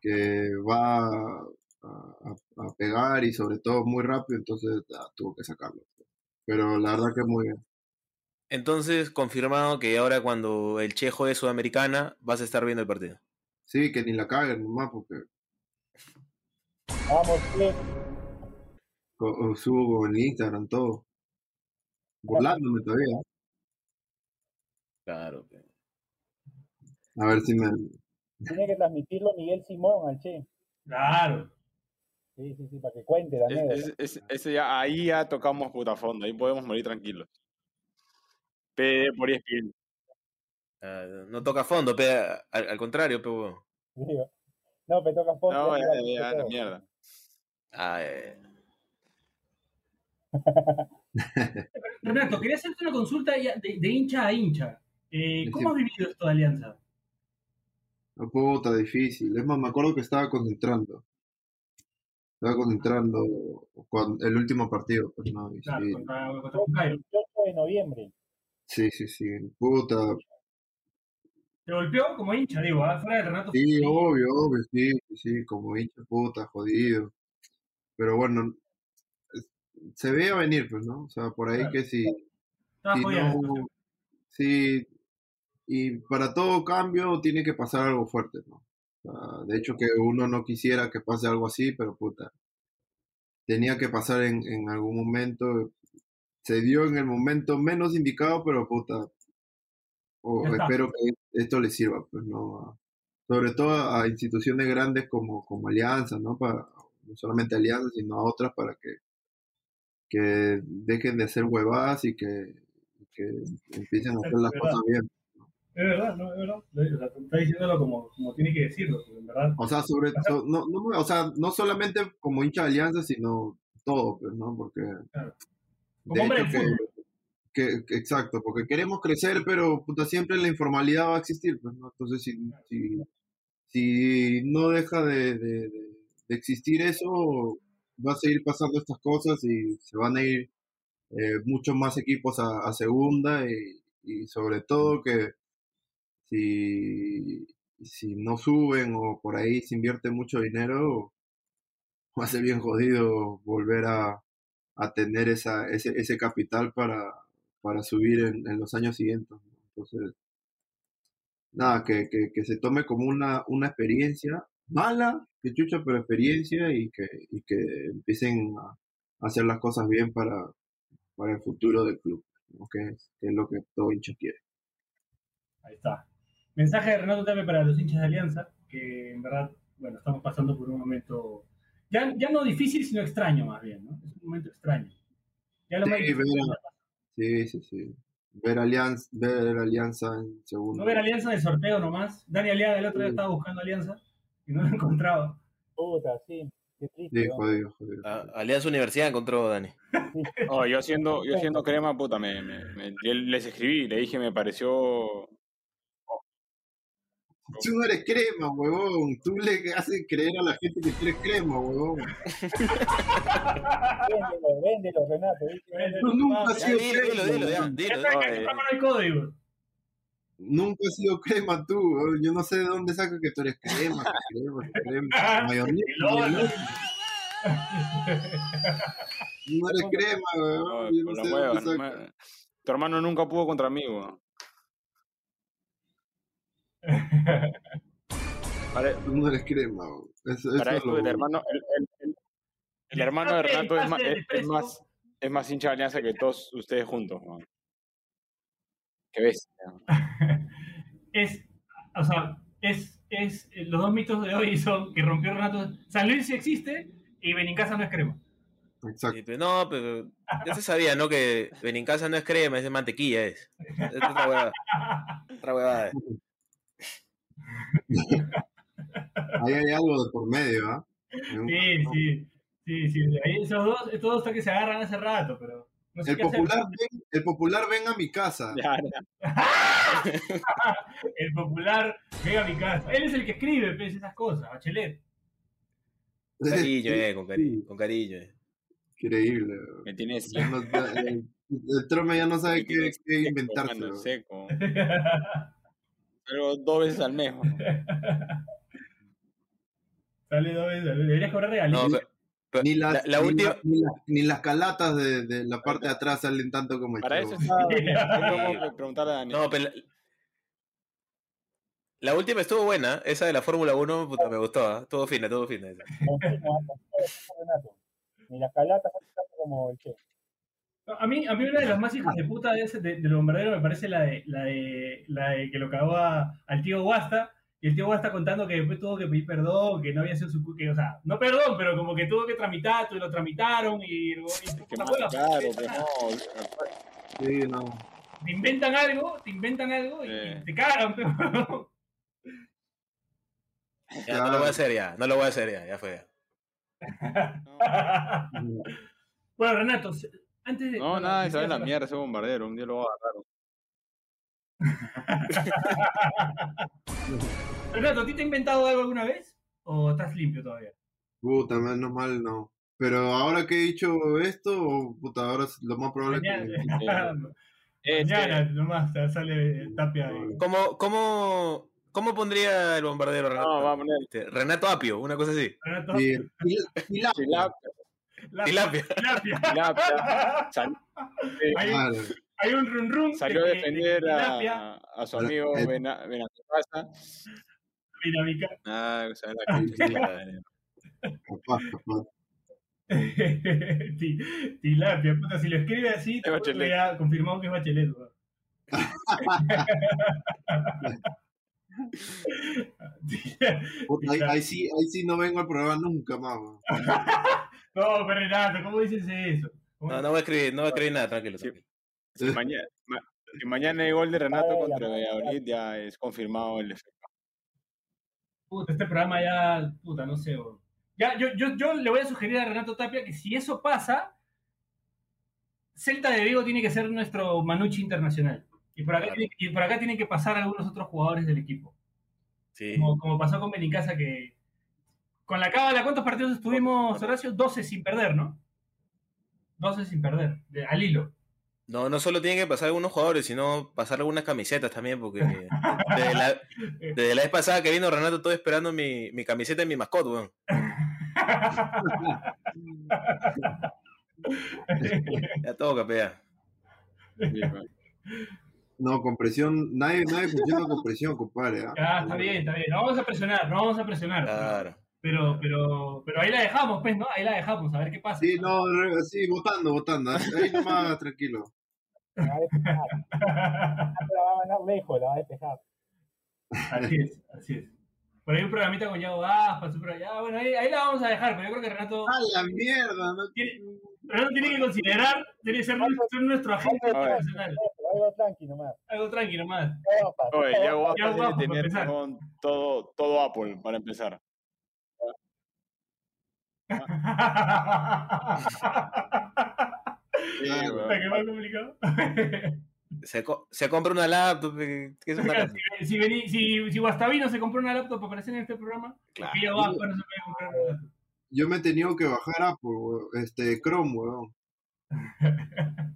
que va a, a- a pegar y sobre todo muy rápido, entonces ah, tuvo que sacarlo. Pero la verdad que muy bien. Entonces, confirmado que ahora cuando el Che juegue Sudamericana, vas a estar viendo el partido. Sí, que ni la caguen nomás, porque Vamos, Che. co- o subo en Instagram todo. Burlándome todavía. Claro. que- A ver si me. Tiene que transmitirlo Miguel Simón al Che. Claro. Sí, sí, sí, para que cuente la Es- anécdota. es- es- ese ya, ahí ya tocamos puta fondo, ahí podemos morir tranquilos. P por ESPN. ah, no toca fondo, pe, al, al contrario, pe, No, me toca fondo. No, ya, ya, ya, ya, ya, la mierda. Ah, eh, Renato, quería hacerte una consulta de, de hincha a hincha. Eh, ¿Cómo has vivido esto de Alianza? No, puta, difícil. Es más, me acuerdo que estaba concentrando. Estaba concentrando cuando, el último partido. Pues, no, y Claro, sí, contra, contra El Huancayo. 28 de noviembre. sí, sí, sí. Puta. ¿Te golpeó como hincha, digo, ah, fuera de Renato? Sí, obvio, obvio, sí, sí, como hincha puta, jodido. Pero bueno, se veía venir, pues, ¿no? O sea, por ahí Claro. que si, si no, sí, y para todo cambio tiene que pasar algo fuerte, ¿no? Sea, de hecho que uno no quisiera que pase algo así, pero puta, tenía que pasar en, en algún momento, se dio en el momento menos indicado, pero puta, espero que esto le sirva, pues, ¿no? Sobre todo a, a instituciones grandes como, como Alianza, ¿no? Para, no solamente Alianza, sino a otras para que, que dejen de hacer huevadas y que, que empiecen a hacer las cosas bien. Es verdad, no, es verdad. O sea, tú estás diciéndolo como, como tiene que decirlo, en verdad. O sea, sobre so- no, no, o sea, no solamente como hincha de Alianza, sino todo, pues, ¿no? Porque Claro. Como hombre del que, fútbol. que- que- exacto, porque queremos crecer, pero puta, siempre la informalidad va a existir, pues, ¿no? Entonces, si, si, si no deja de, de- de- de existir eso, va a seguir pasando estas cosas y se van a ir eh, muchos más equipos a, a segunda y, y sobre todo que si, si no suben o por ahí se invierte mucho dinero, *laughs* va a ser bien jodido volver a, a tener esa, ese, ese capital para, para subir en, los años siguientes. Entonces, nada, que, que, que se tome como una, una experiencia mala, que chucha, pero experiencia y que, y que empiecen a, a hacer las cosas bien para, para el futuro del club, ¿no? que, es, que es lo que todo hincha quiere. Ahí está. Mensaje de Renato Tape para los hinchas de Alianza, que en verdad, bueno, estamos pasando por un momento, ya, ya no difícil, sino extraño más bien, ¿no? Es un momento extraño. Ya lo Sí, ver-. Sí, sí, sí. Ver Alianza, ver Alianza en segundo. No ver Alianza de sorteo nomás. Dani Aliaga el otro día Sí. estaba buscando Alianza y no lo *laughs* encontraba. Puta, sí. Qué triste. Sí, jodido, jodido. A- Alianza Universidad encontró Dani. Oh, yo siendo, yo siendo crema, puta, me, me- me- les escribí, le dije, me pareció. *laughs* Tú no eres crema, huevón. Tú le haces creer a la gente que tú eres crema, huevón. Véndelo, véndelo, Renato. Tú nunca has sido dilo, crema. dilo, dilo, huevón. Dilo. hay código. Nunca has sido crema tú. huevón. Yo no sé de dónde sacas que tú eres crema. crema, crema. *laughs* Mayonesa, El *laughs* no eres crema, No, huevón. Yo no con la sé de hueva, dónde no sacas. me- Tu hermano nunca pudo contra mí, weón. Para, no eres crema, huevón. Eso, para eso esto, lo- el hermano, el, el- el- el hermano de Renato es más, es, es desprecio. más, es más hincha de alianza que todos ustedes juntos, weón. Qué bestia. *laughs* es, o sea, es, es, los dos mitos de hoy son que rompió Renato. San Luis sí existe y Benincasa no es crema. Exacto. Sí, pero no, pero *laughs* ya se sabía, ¿no? Que Benincasa no es crema, es de mantequilla, es. Es otra huevada. Otra huevada. *laughs* *laughs* Ahí hay algo de por medio, ¿ah? Sí, sí, sí, sí. Ahí esos dos, estos dos que se agarran hace rato, pero no sé El qué hacer. popular, ven, el popular ven a mi casa. *laughs* Ya, ya. *laughs* El popular, venga a mi casa. Él es el que escribe pues, esas cosas, Bachelet. Con cariño, eh, con cariño, con cariño. eh. Increíble. Me tienes Ya no- ya- el, el Trome ya no sabe qué, qué inventarse. seco. Pero dos veces al mes. *laughs* Sale dos veces. Deberías cobrar regalías. No, pero, Ni las, la, la ni, última, la- ni las- ni las calatas de, de la parte de atrás salen tanto como el Para chavo. eso. Tengo que preguntarle a Dani. no, pero la, la última estuvo buena, esa de la Fórmula 1, puta, me gustó, ¿ah? Todo fina, todo fina. esa. Ah. Ni las calatas son tanto como el che. A mí, a mí una de las más hijas de puta de, ese, de, del bombardero me parece la de, la de, la de que lo cagó a- al tío Guasta. Y el tío Guasta contando que después tuvo que pedir perdón, que no había sido su... Que, o sea, no perdón, pero como que tuvo que tramitar, y lo tramitaron y... y Que puta, más bueno, claro, que nada. no. Sí, no. te inventan algo, te inventan algo y te cagan. pero- Ya, no lo voy a hacer ya, no lo voy a hacer ya, ya fue. *laughs* bueno, Renato, antes de... No, bueno, nada, esa es sigas la mierda, ese bombardero. Un día lo voy a agarrar. *laughs* Renato, ¿a ti te ha inventado algo alguna vez? ¿O estás limpio todavía? Puta, menos mal no. Pero ahora que he dicho esto, puta, ahora es lo más probable es que... *laughs* Este, mañana nomás sale tapia ahí. ¿Cómo, cómo, cómo pondría el bombardero Renato? No, va a poner Este, Renato Apio, una cosa así. Renato, Sí, y la- tilapia, la- Tilapia. tilapia. eh, Hay, hay un run run. salió a de que- defender de a, a su amigo Eh, Bena- Benatopasa. dinámica. Ah, o sea, la *laughs* *laughs* tilapia, puta, si lo escribe así, te ya confirmado que es Bachelet. *laughs* Puta, ahí, ahí sí, ahí sí no vengo al programa nunca más. No, pero Renato, ¿cómo dices eso? ¿Cómo- No, no voy a escribir, no voy a escribir nada, tranquilo. Sí. tranquilo. Si mañana, ma- si mañana hay gol de Renato Ay, contra. Valladolid, ya es confirmado el efecto. Puta, este programa ya, puta, no sé. Ya, yo, yo, yo le voy a sugerir a Renato Tapia que si eso pasa, Celta de Vigo tiene que ser nuestro Manucci internacional. Y por acá, Claro. tiene, y por acá tienen que pasar algunos otros jugadores del equipo. Sí. Como, como pasó con Benicasa que... Con la cábala, ¿cuántos partidos estuvimos, Horacio? 12 sin perder, ¿no? 12 sin perder, de- al hilo. No, no solo tienen que pasar algunos jugadores, sino pasar algunas camisetas también, porque *laughs* desde la, desde la vez pasada que vino Renato, estoy esperando mi, mi camiseta y mi mascot, weón. *laughs* Ya todo capea. No, con presión, nadie, nadie funciona con presión, compadre. ¿ah? Ah, está bien, está bien. No vamos a presionar, no vamos a presionar. Claro. Pero, pero, pero ahí la dejamos, pues, ¿no? Ahí la dejamos, a ver qué pasa. Sí, no, sí, votando, votando. Ahí nomás, *laughs* tranquilo. La va a despejar. La va a mandar lejos, la va a despejar. Así es, así es. Por ahí un programita con Yago un programa- ya, bueno, ahí, ahí la vamos a dejar, pero yo creo que Renato, ¡A la mierda! No, tiene, Renato tiene que considerar, tiene que ser, nuestro- ser nuestro agente internacional. algo tranqui nomás. Algo tranqui nomás. Oye, todo ya pasa. Guapa Ya tiene que tener empezar. con todo, todo Apple para empezar. Sí, Ah, weón. Puta, qué más complicado. *laughs* Se, co- se compra una laptop, eh, ¿qué es una laptop? si, si, vení- si, si Guastavino se compró una laptop para aparecer en este programa, Claro. que Yago Aspas no se puede comprar una laptop. Yo me he tenido que bajar a por este Chrome, weón, *laughs*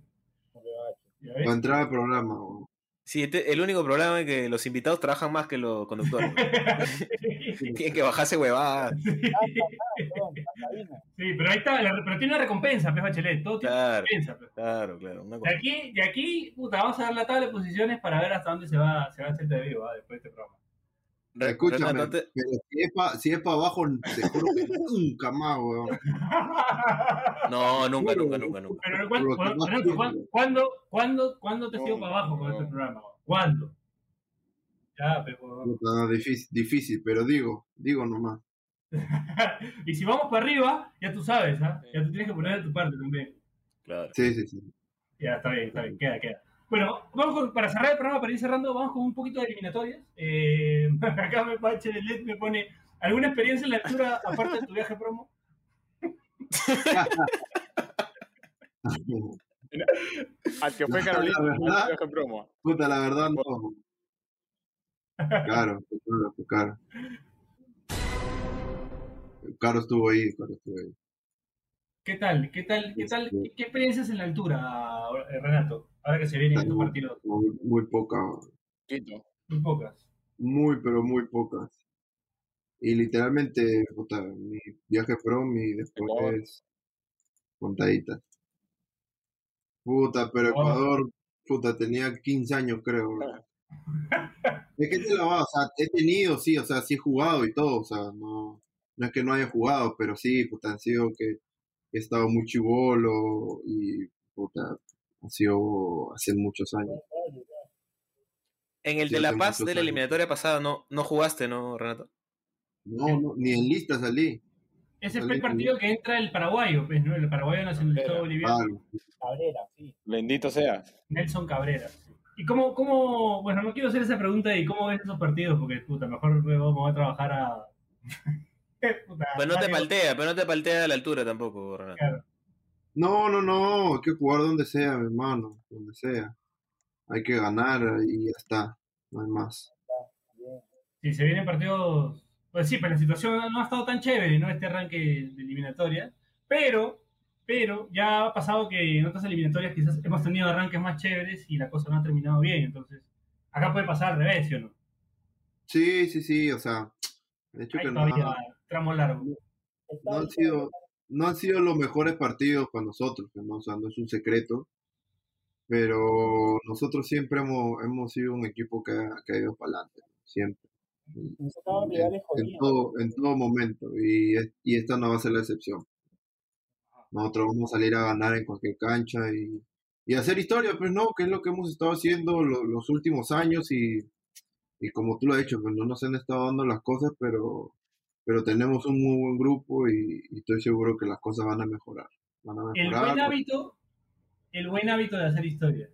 para entrar al programa, weón. Sí, este- el único problema es que los invitados trabajan más que los conductores. *laughs* *laughs* Tienen que bajarse huevadas. *laughs* Vina. Sí, pero ahí está, la- pero tiene una recompensa, pues Bachelet, todo tiene Claro, recompensa. pues. claro, claro. una De aquí, de aquí, puta, vamos a dar la tabla de posiciones para ver hasta dónde se va, se va el Celta de Vigo ¿va? después de este programa. Escúchame, Renato, te- pero si es para si es pa abajo, te juro que nunca más, weón. *laughs* No, nunca, nunca, nunca, nunca. Pero ¿cuándo. ¿cuándo, ¿cuándo, cuándo, cuándo te has ido para abajo con este programa? ¿Cuándo? Pero... Puta, difícil, difícil, pero digo, digo nomás. y si vamos para arriba, ya tú sabes, ¿ah? Ya tú tienes que poner de tu parte también. Claro. Sí, sí, sí. Ya, está bien, está bien, queda, queda. Bueno, vamos con- para cerrar el programa, para ir cerrando, vamos con un poquito de eliminatorias. Eh, acá me pache de LED me pone, ¿alguna experiencia en la altura aparte de tu viaje promo? Al que fue Carolina, La verdad. promo. Puta, la verdad no. Claro, claro, claro. Caro estuvo ahí, Caro estuvo ahí. ¿Qué tal? ¿Qué tal? ¿Qué tal? ¿Qué, qué experiencias en la altura, Renato? Ahora que se vienen estos partidos. Muy, muy poca, Quito. Muy pocas. muy, pero muy pocas. Y literalmente, puta, mi viaje prom y Ecuador. después contaditas. Puta, pero Ecuador, puta, tenía 15 años creo. Es que te la va, o sea, he tenido, sí, o sea, sí he jugado y todo, o sea, no, no es que no haya jugado, pero sí, puta, han sido que he estado muy chivolo y, puta, ha sido hace muchos años. En el Sí, de La Paz de la años. eliminatoria pasada no, no jugaste, ¿no, Renato? No, no, ni en lista salí. Ese fue el partido que entra el paraguayo, pues, ¿no? El paraguayo nacionalizado boliviano. Claro. Cabrera, sí. Bendito sea. Nelson Cabrera. ¿Y cómo, cómo, bueno, no quiero hacer esa pregunta de cómo ves esos partidos, porque, puta, mejor me voy a trabajar a... *laughs* Puta, Pues no te paltea, pero no te paltea a la altura tampoco, Renato. Claro. No, no, no, hay que jugar donde sea, mi hermano, donde sea. Hay que ganar y ya está, no hay más. Sí, se vienen partidos. Pues sí, pero la situación no ha estado tan chévere, ¿no? Este arranque de eliminatoria. Pero, pero ya ha pasado que en otras eliminatorias quizás hemos tenido arranques más chéveres y la cosa no ha terminado bien. Entonces, acá puede pasar al revés, ¿sí o no? Sí, sí, sí, o sea, de hecho Hay que no, tramo largo. no han sido, no han sido los mejores partidos para nosotros, ¿no? O sea, no es un secreto, pero nosotros siempre hemos, hemos sido un equipo que ha, que ha ido para adelante, siempre. En, en todo, en todo momento, y, y esta no va a ser la excepción. Nosotros vamos a salir a ganar en cualquier cancha y, y hacer historia, pues no, que es lo que hemos estado haciendo lo- los últimos años y, y como tú lo has dicho, pues no nos han estado dando las cosas, pero, pero tenemos un muy buen grupo y, y estoy seguro que las cosas van a mejorar. Van a El mejorar. buen hábito, el buen hábito de hacer historia.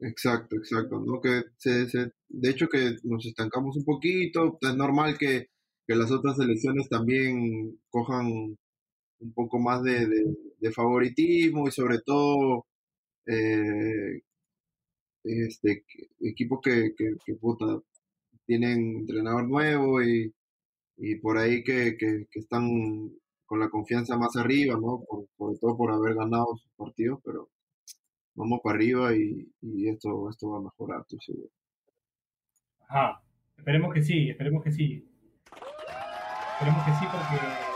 Exacto, exacto, ¿no? Que se, se- de hecho que nos estancamos un poquito, es normal que, que las otras selecciones también cojan un poco más de, de- favoritismo y sobre todo eh, este equipos que, que, puta, tienen entrenador nuevo y, y por ahí que, que, están con la confianza más arriba, ¿no? Sobre todo por haber ganado sus partidos, pero vamos para arriba y, y esto, esto va a mejorar, estoy seguro. Ajá. Esperemos que sí, esperemos que sí. Esperemos que sí porque,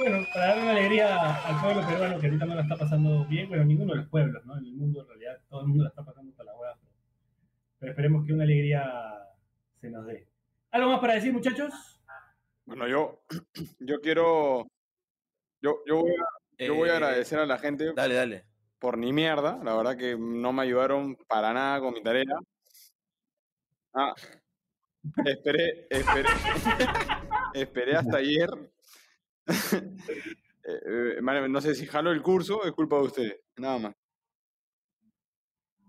bueno, para darle una alegría al pueblo peruano que ahorita no la está pasando bien, bueno, ninguno de los pueblos, ¿no? En el mundo en realidad todo el mundo la está pasando para la hueá. Pero, pero esperemos que una alegría se nos dé. ¿Algo más para decir, muchachos? Bueno, yo, *clears throat* yo quiero. Yo, yo, voy a, yo voy a Eh, agradecer a la gente Dale, dale. por ni mierda. La verdad que no me ayudaron para nada con mi tarea. Ah, esperé, esperé, *laughs* esperé hasta ayer. *laughs* Eh, eh, man, no sé si jalo el curso, es culpa de ustedes, nada más.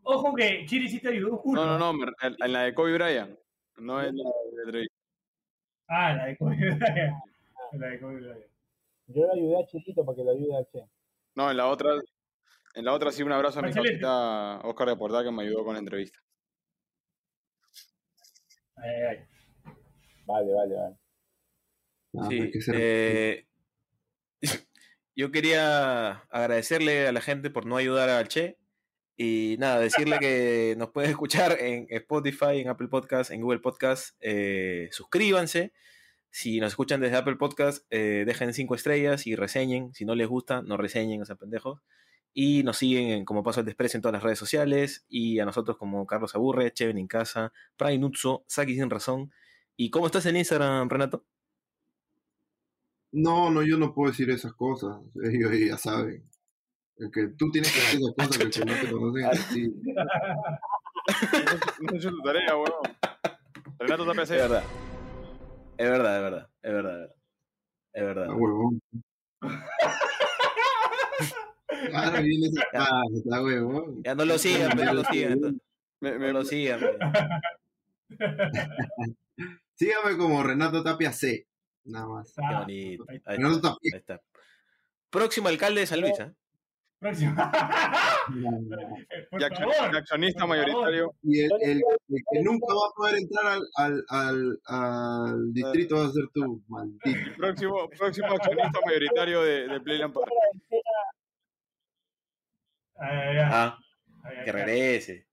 Ojo que Chiri sí te ayudó, juro. No, no, no, en, la de Kobe Bryant, no en la de Drake. Ah, la de Kobe Bryant. *laughs* La de Kobe Bryant. Yo le ayudé a Chilito para que lo ayude a Che. No, en la otra, en la otra sí un abrazo a mi cosita Oscar de Portal que me ayudó con la entrevista. Ay, ay, ay. Vale, vale, vale. Ah, Sí, hay que ser- eh, yo quería agradecerle a la gente por no ayudar al Che y nada, decirle *laughs* que nos puede escuchar en Spotify, en Apple Podcast, en Google Podcast. eh, suscríbanse. Si nos escuchan desde Apple Podcast, eh, dejen cinco estrellas y reseñen. Si no les gusta, no reseñen, o sea, pendejos. Y nos siguen en como Paso al Desprecio en todas las redes sociales. Y a nosotros como Carlos Aburre, Cheven en Casa, Nutso, Saki Sin Razón. ¿Y cómo estás en Instagram, Renato? No, no, yo no puedo decir esas cosas. Ellos ya saben. El que tú tienes que decir esas *laughs* cosas que el que no te conocen a ti. *laughs* No he hecho tu tarea, weón. Renato Tapia Es Seca. verdad. Es verdad, es verdad. Es verdad, es verdad. Ah, huevón. Ahora viene esa ah, está huevón. Ya no lo sigan, pero no lo sigan. Me- No me- lo sigan. Sígame como Renato Tapia C. Nada más. Qué Ah, bonito. ahí está, Tapia. ahí está. Próximo alcalde de San Luis, ¿ah? *laughs* Próximo. *laughs* Por Jackson- favor. Accionista por favor. mayoritario. Y el, el- el que nunca va a poder entrar al, al, al, al distrito va a ser tú, maldito. *laughs* Próximo, próximo accionista mayoritario de, de Playland Park. Ah, ay, que regrese.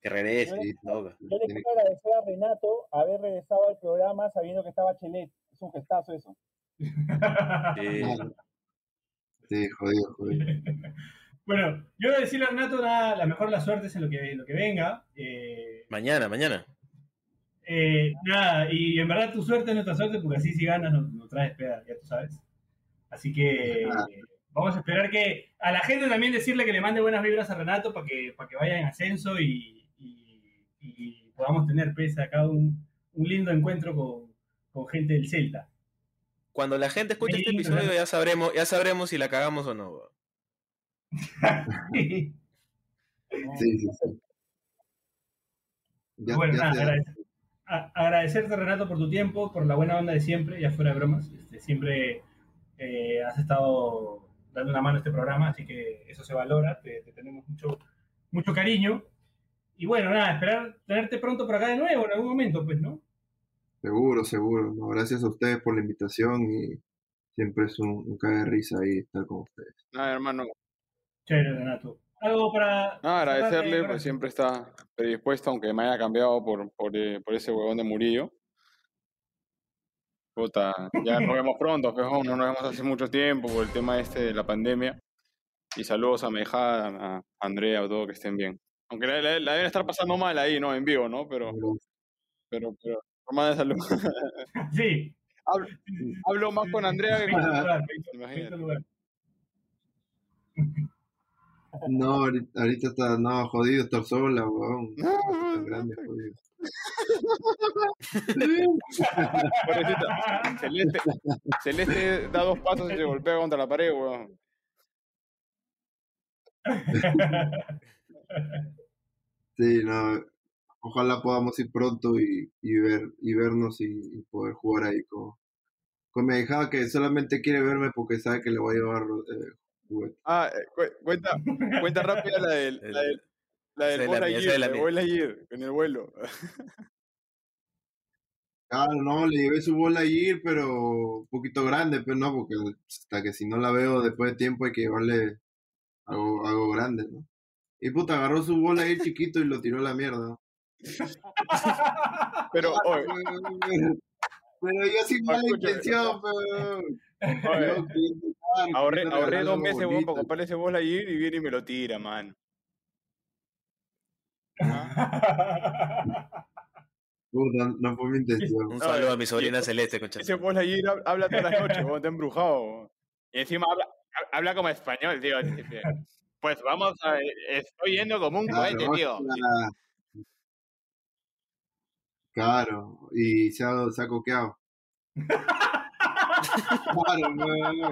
Que regrese. Yo le-. Yo le quiero agradecer a Renato haber regresado al programa sabiendo que estaba Chelet. Es un gestazo eso. Sí. Sí, jodido, jodido. *laughs* Bueno, yo voy a decirle a Renato nada, la mejor de las suertes en lo que, en lo que venga. Eh, Mañana, mañana. eh, nada, y en verdad tu suerte es nuestra suerte, porque así si ganas nos, nos traes peda, ya tú sabes. Así que Ah. eh, vamos a esperar que a la gente también decirle que le mande buenas vibras a Renato para que, para que vaya en ascenso y, y- y podamos tener pues, acá un, un lindo encuentro con, con gente del Celta. Cuando la gente escuche este episodio ya sabremos, ya sabremos si la cagamos o no. *laughs* Sí, sí, sí. Ya, bueno, ya nada, a- agradecerte Renato por tu tiempo, por la buena onda de siempre, ya fuera de bromas. Este, siempre eh, has estado dando una mano a este programa, así que eso se valora, te, te tenemos mucho, mucho cariño. Y bueno, nada, esperar tenerte pronto por acá de nuevo en algún momento, pues, ¿no? Seguro, seguro. No, gracias a ustedes por la invitación y siempre es un, un cague de risa ahí estar con ustedes. Nada, hermano. Chévere, Renato. Algo para. Nada, agradecerle, eh, pues siempre está predispuesto, aunque me haya cambiado por, por, eh, por ese huevón de Murillo. Puta, ya nos vemos pronto, pejón, no nos vemos hace mucho tiempo por el tema este de la pandemia. Y saludos a Mejada, a Andrea, a todo, que estén bien. Aunque la, la- la deben estar pasando mal ahí, ¿no? En vivo, ¿no? Pero, pero, pero, por más de salud. *laughs* Sí. hablo, hablo más con Andrea que con... Lugar, lugar. No, ahorita, ahorita está, no, jodido estar sola, weón. *laughs* Tan grande, jodido. *laughs* Pobrecita. Celeste, Celeste da dos pasos y se golpea contra la pared, weón. Sí, no, ojalá podamos ir pronto y, y ver y vernos y, y poder jugar ahí con, con mi hija que solamente quiere verme porque sabe que le voy a llevar eh, juguete. Ah, eh, cu- cuenta, cuenta rápida la del, *laughs* la del, la del la mía, la en el vuelo. Claro, *laughs* no, le llevé su bola ir, pero un poquito grande, pero no, porque hasta que si no la veo después de tiempo hay que llevarle algo, algo grande, ¿no? Y puta, agarró su bola ir chiquito y lo tiró a la mierda. Pero, *laughs* oye, Pero yo sin mala intención, pero... oye, ahorré, dos meses, para comprarle ese Buzz Lightyear y viene y me lo tira, man. Puta, no fue mi intención. Un saludo a mi sobrina Celeste, concha. Ese Lightyear hab- habla todas las noches, weón, está embrujado. Y encima habla, ha- habla como español, tío. Pues vamos a... Estoy yendo como un Claro, cohete, tío. Claro, y se ha, se ha coqueado. *laughs* Claro, no, no,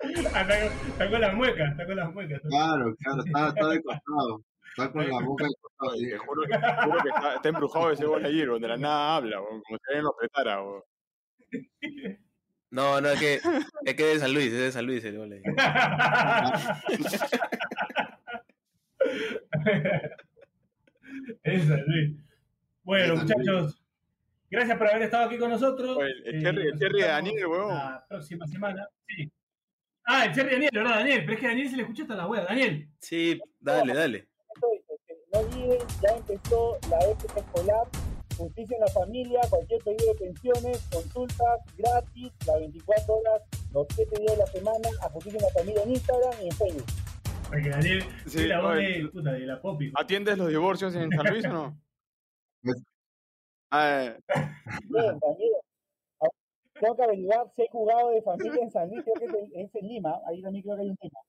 está, con, está con las muecas, está con las muecas. claro, claro, está, está de costado. Está con la boca de costado. sí. Te juro, te juro que está, está embrujado ese Buzz Lightyear, weón, de la nada habla, como si alguien lo apretara. No, no, es que es que es de San Luis, es de San Luis el gol. *laughs* Esa, Luis. Bueno, muchachos, gracias por haber estado aquí con nosotros. Oye, el Eh, cherry, el cherry de Daniel, weón. La próxima semana. Sí. Ah, el cherry de Daniel, ¿verdad, Daniel? Pero es que Daniel se le escucha hasta la wea. Daniel. Sí, dale, dale. No olviden, ya empezó la época escolar, justicia en la familia, cualquier pedido de pensiones, consultas gratis, las 24 horas, los 7 días de la semana, a justicia en la familia en Instagram y en Facebook. Porque Daniel Sí, la voz de, puta, de la Poppy. ¿Atiendes los divorcios en San Luis o no? *laughs* Pues- Ah, Bien, *laughs* también. Ah, Tengo que averiguar si hay juzgado de familia en San Luis, creo que es en, es en Lima, ahí también creo que hay un tema.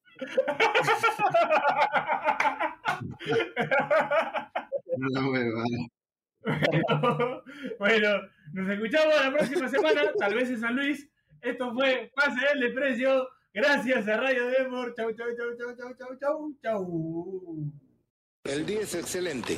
No *laughs* bueno, nos escuchamos la próxima semana, tal vez en San Luis. Esto fue Pase del Desprecio. Gracias a Radio. Chau, chau, chau, chau, chau, chau, chau, chau. El día es excelente.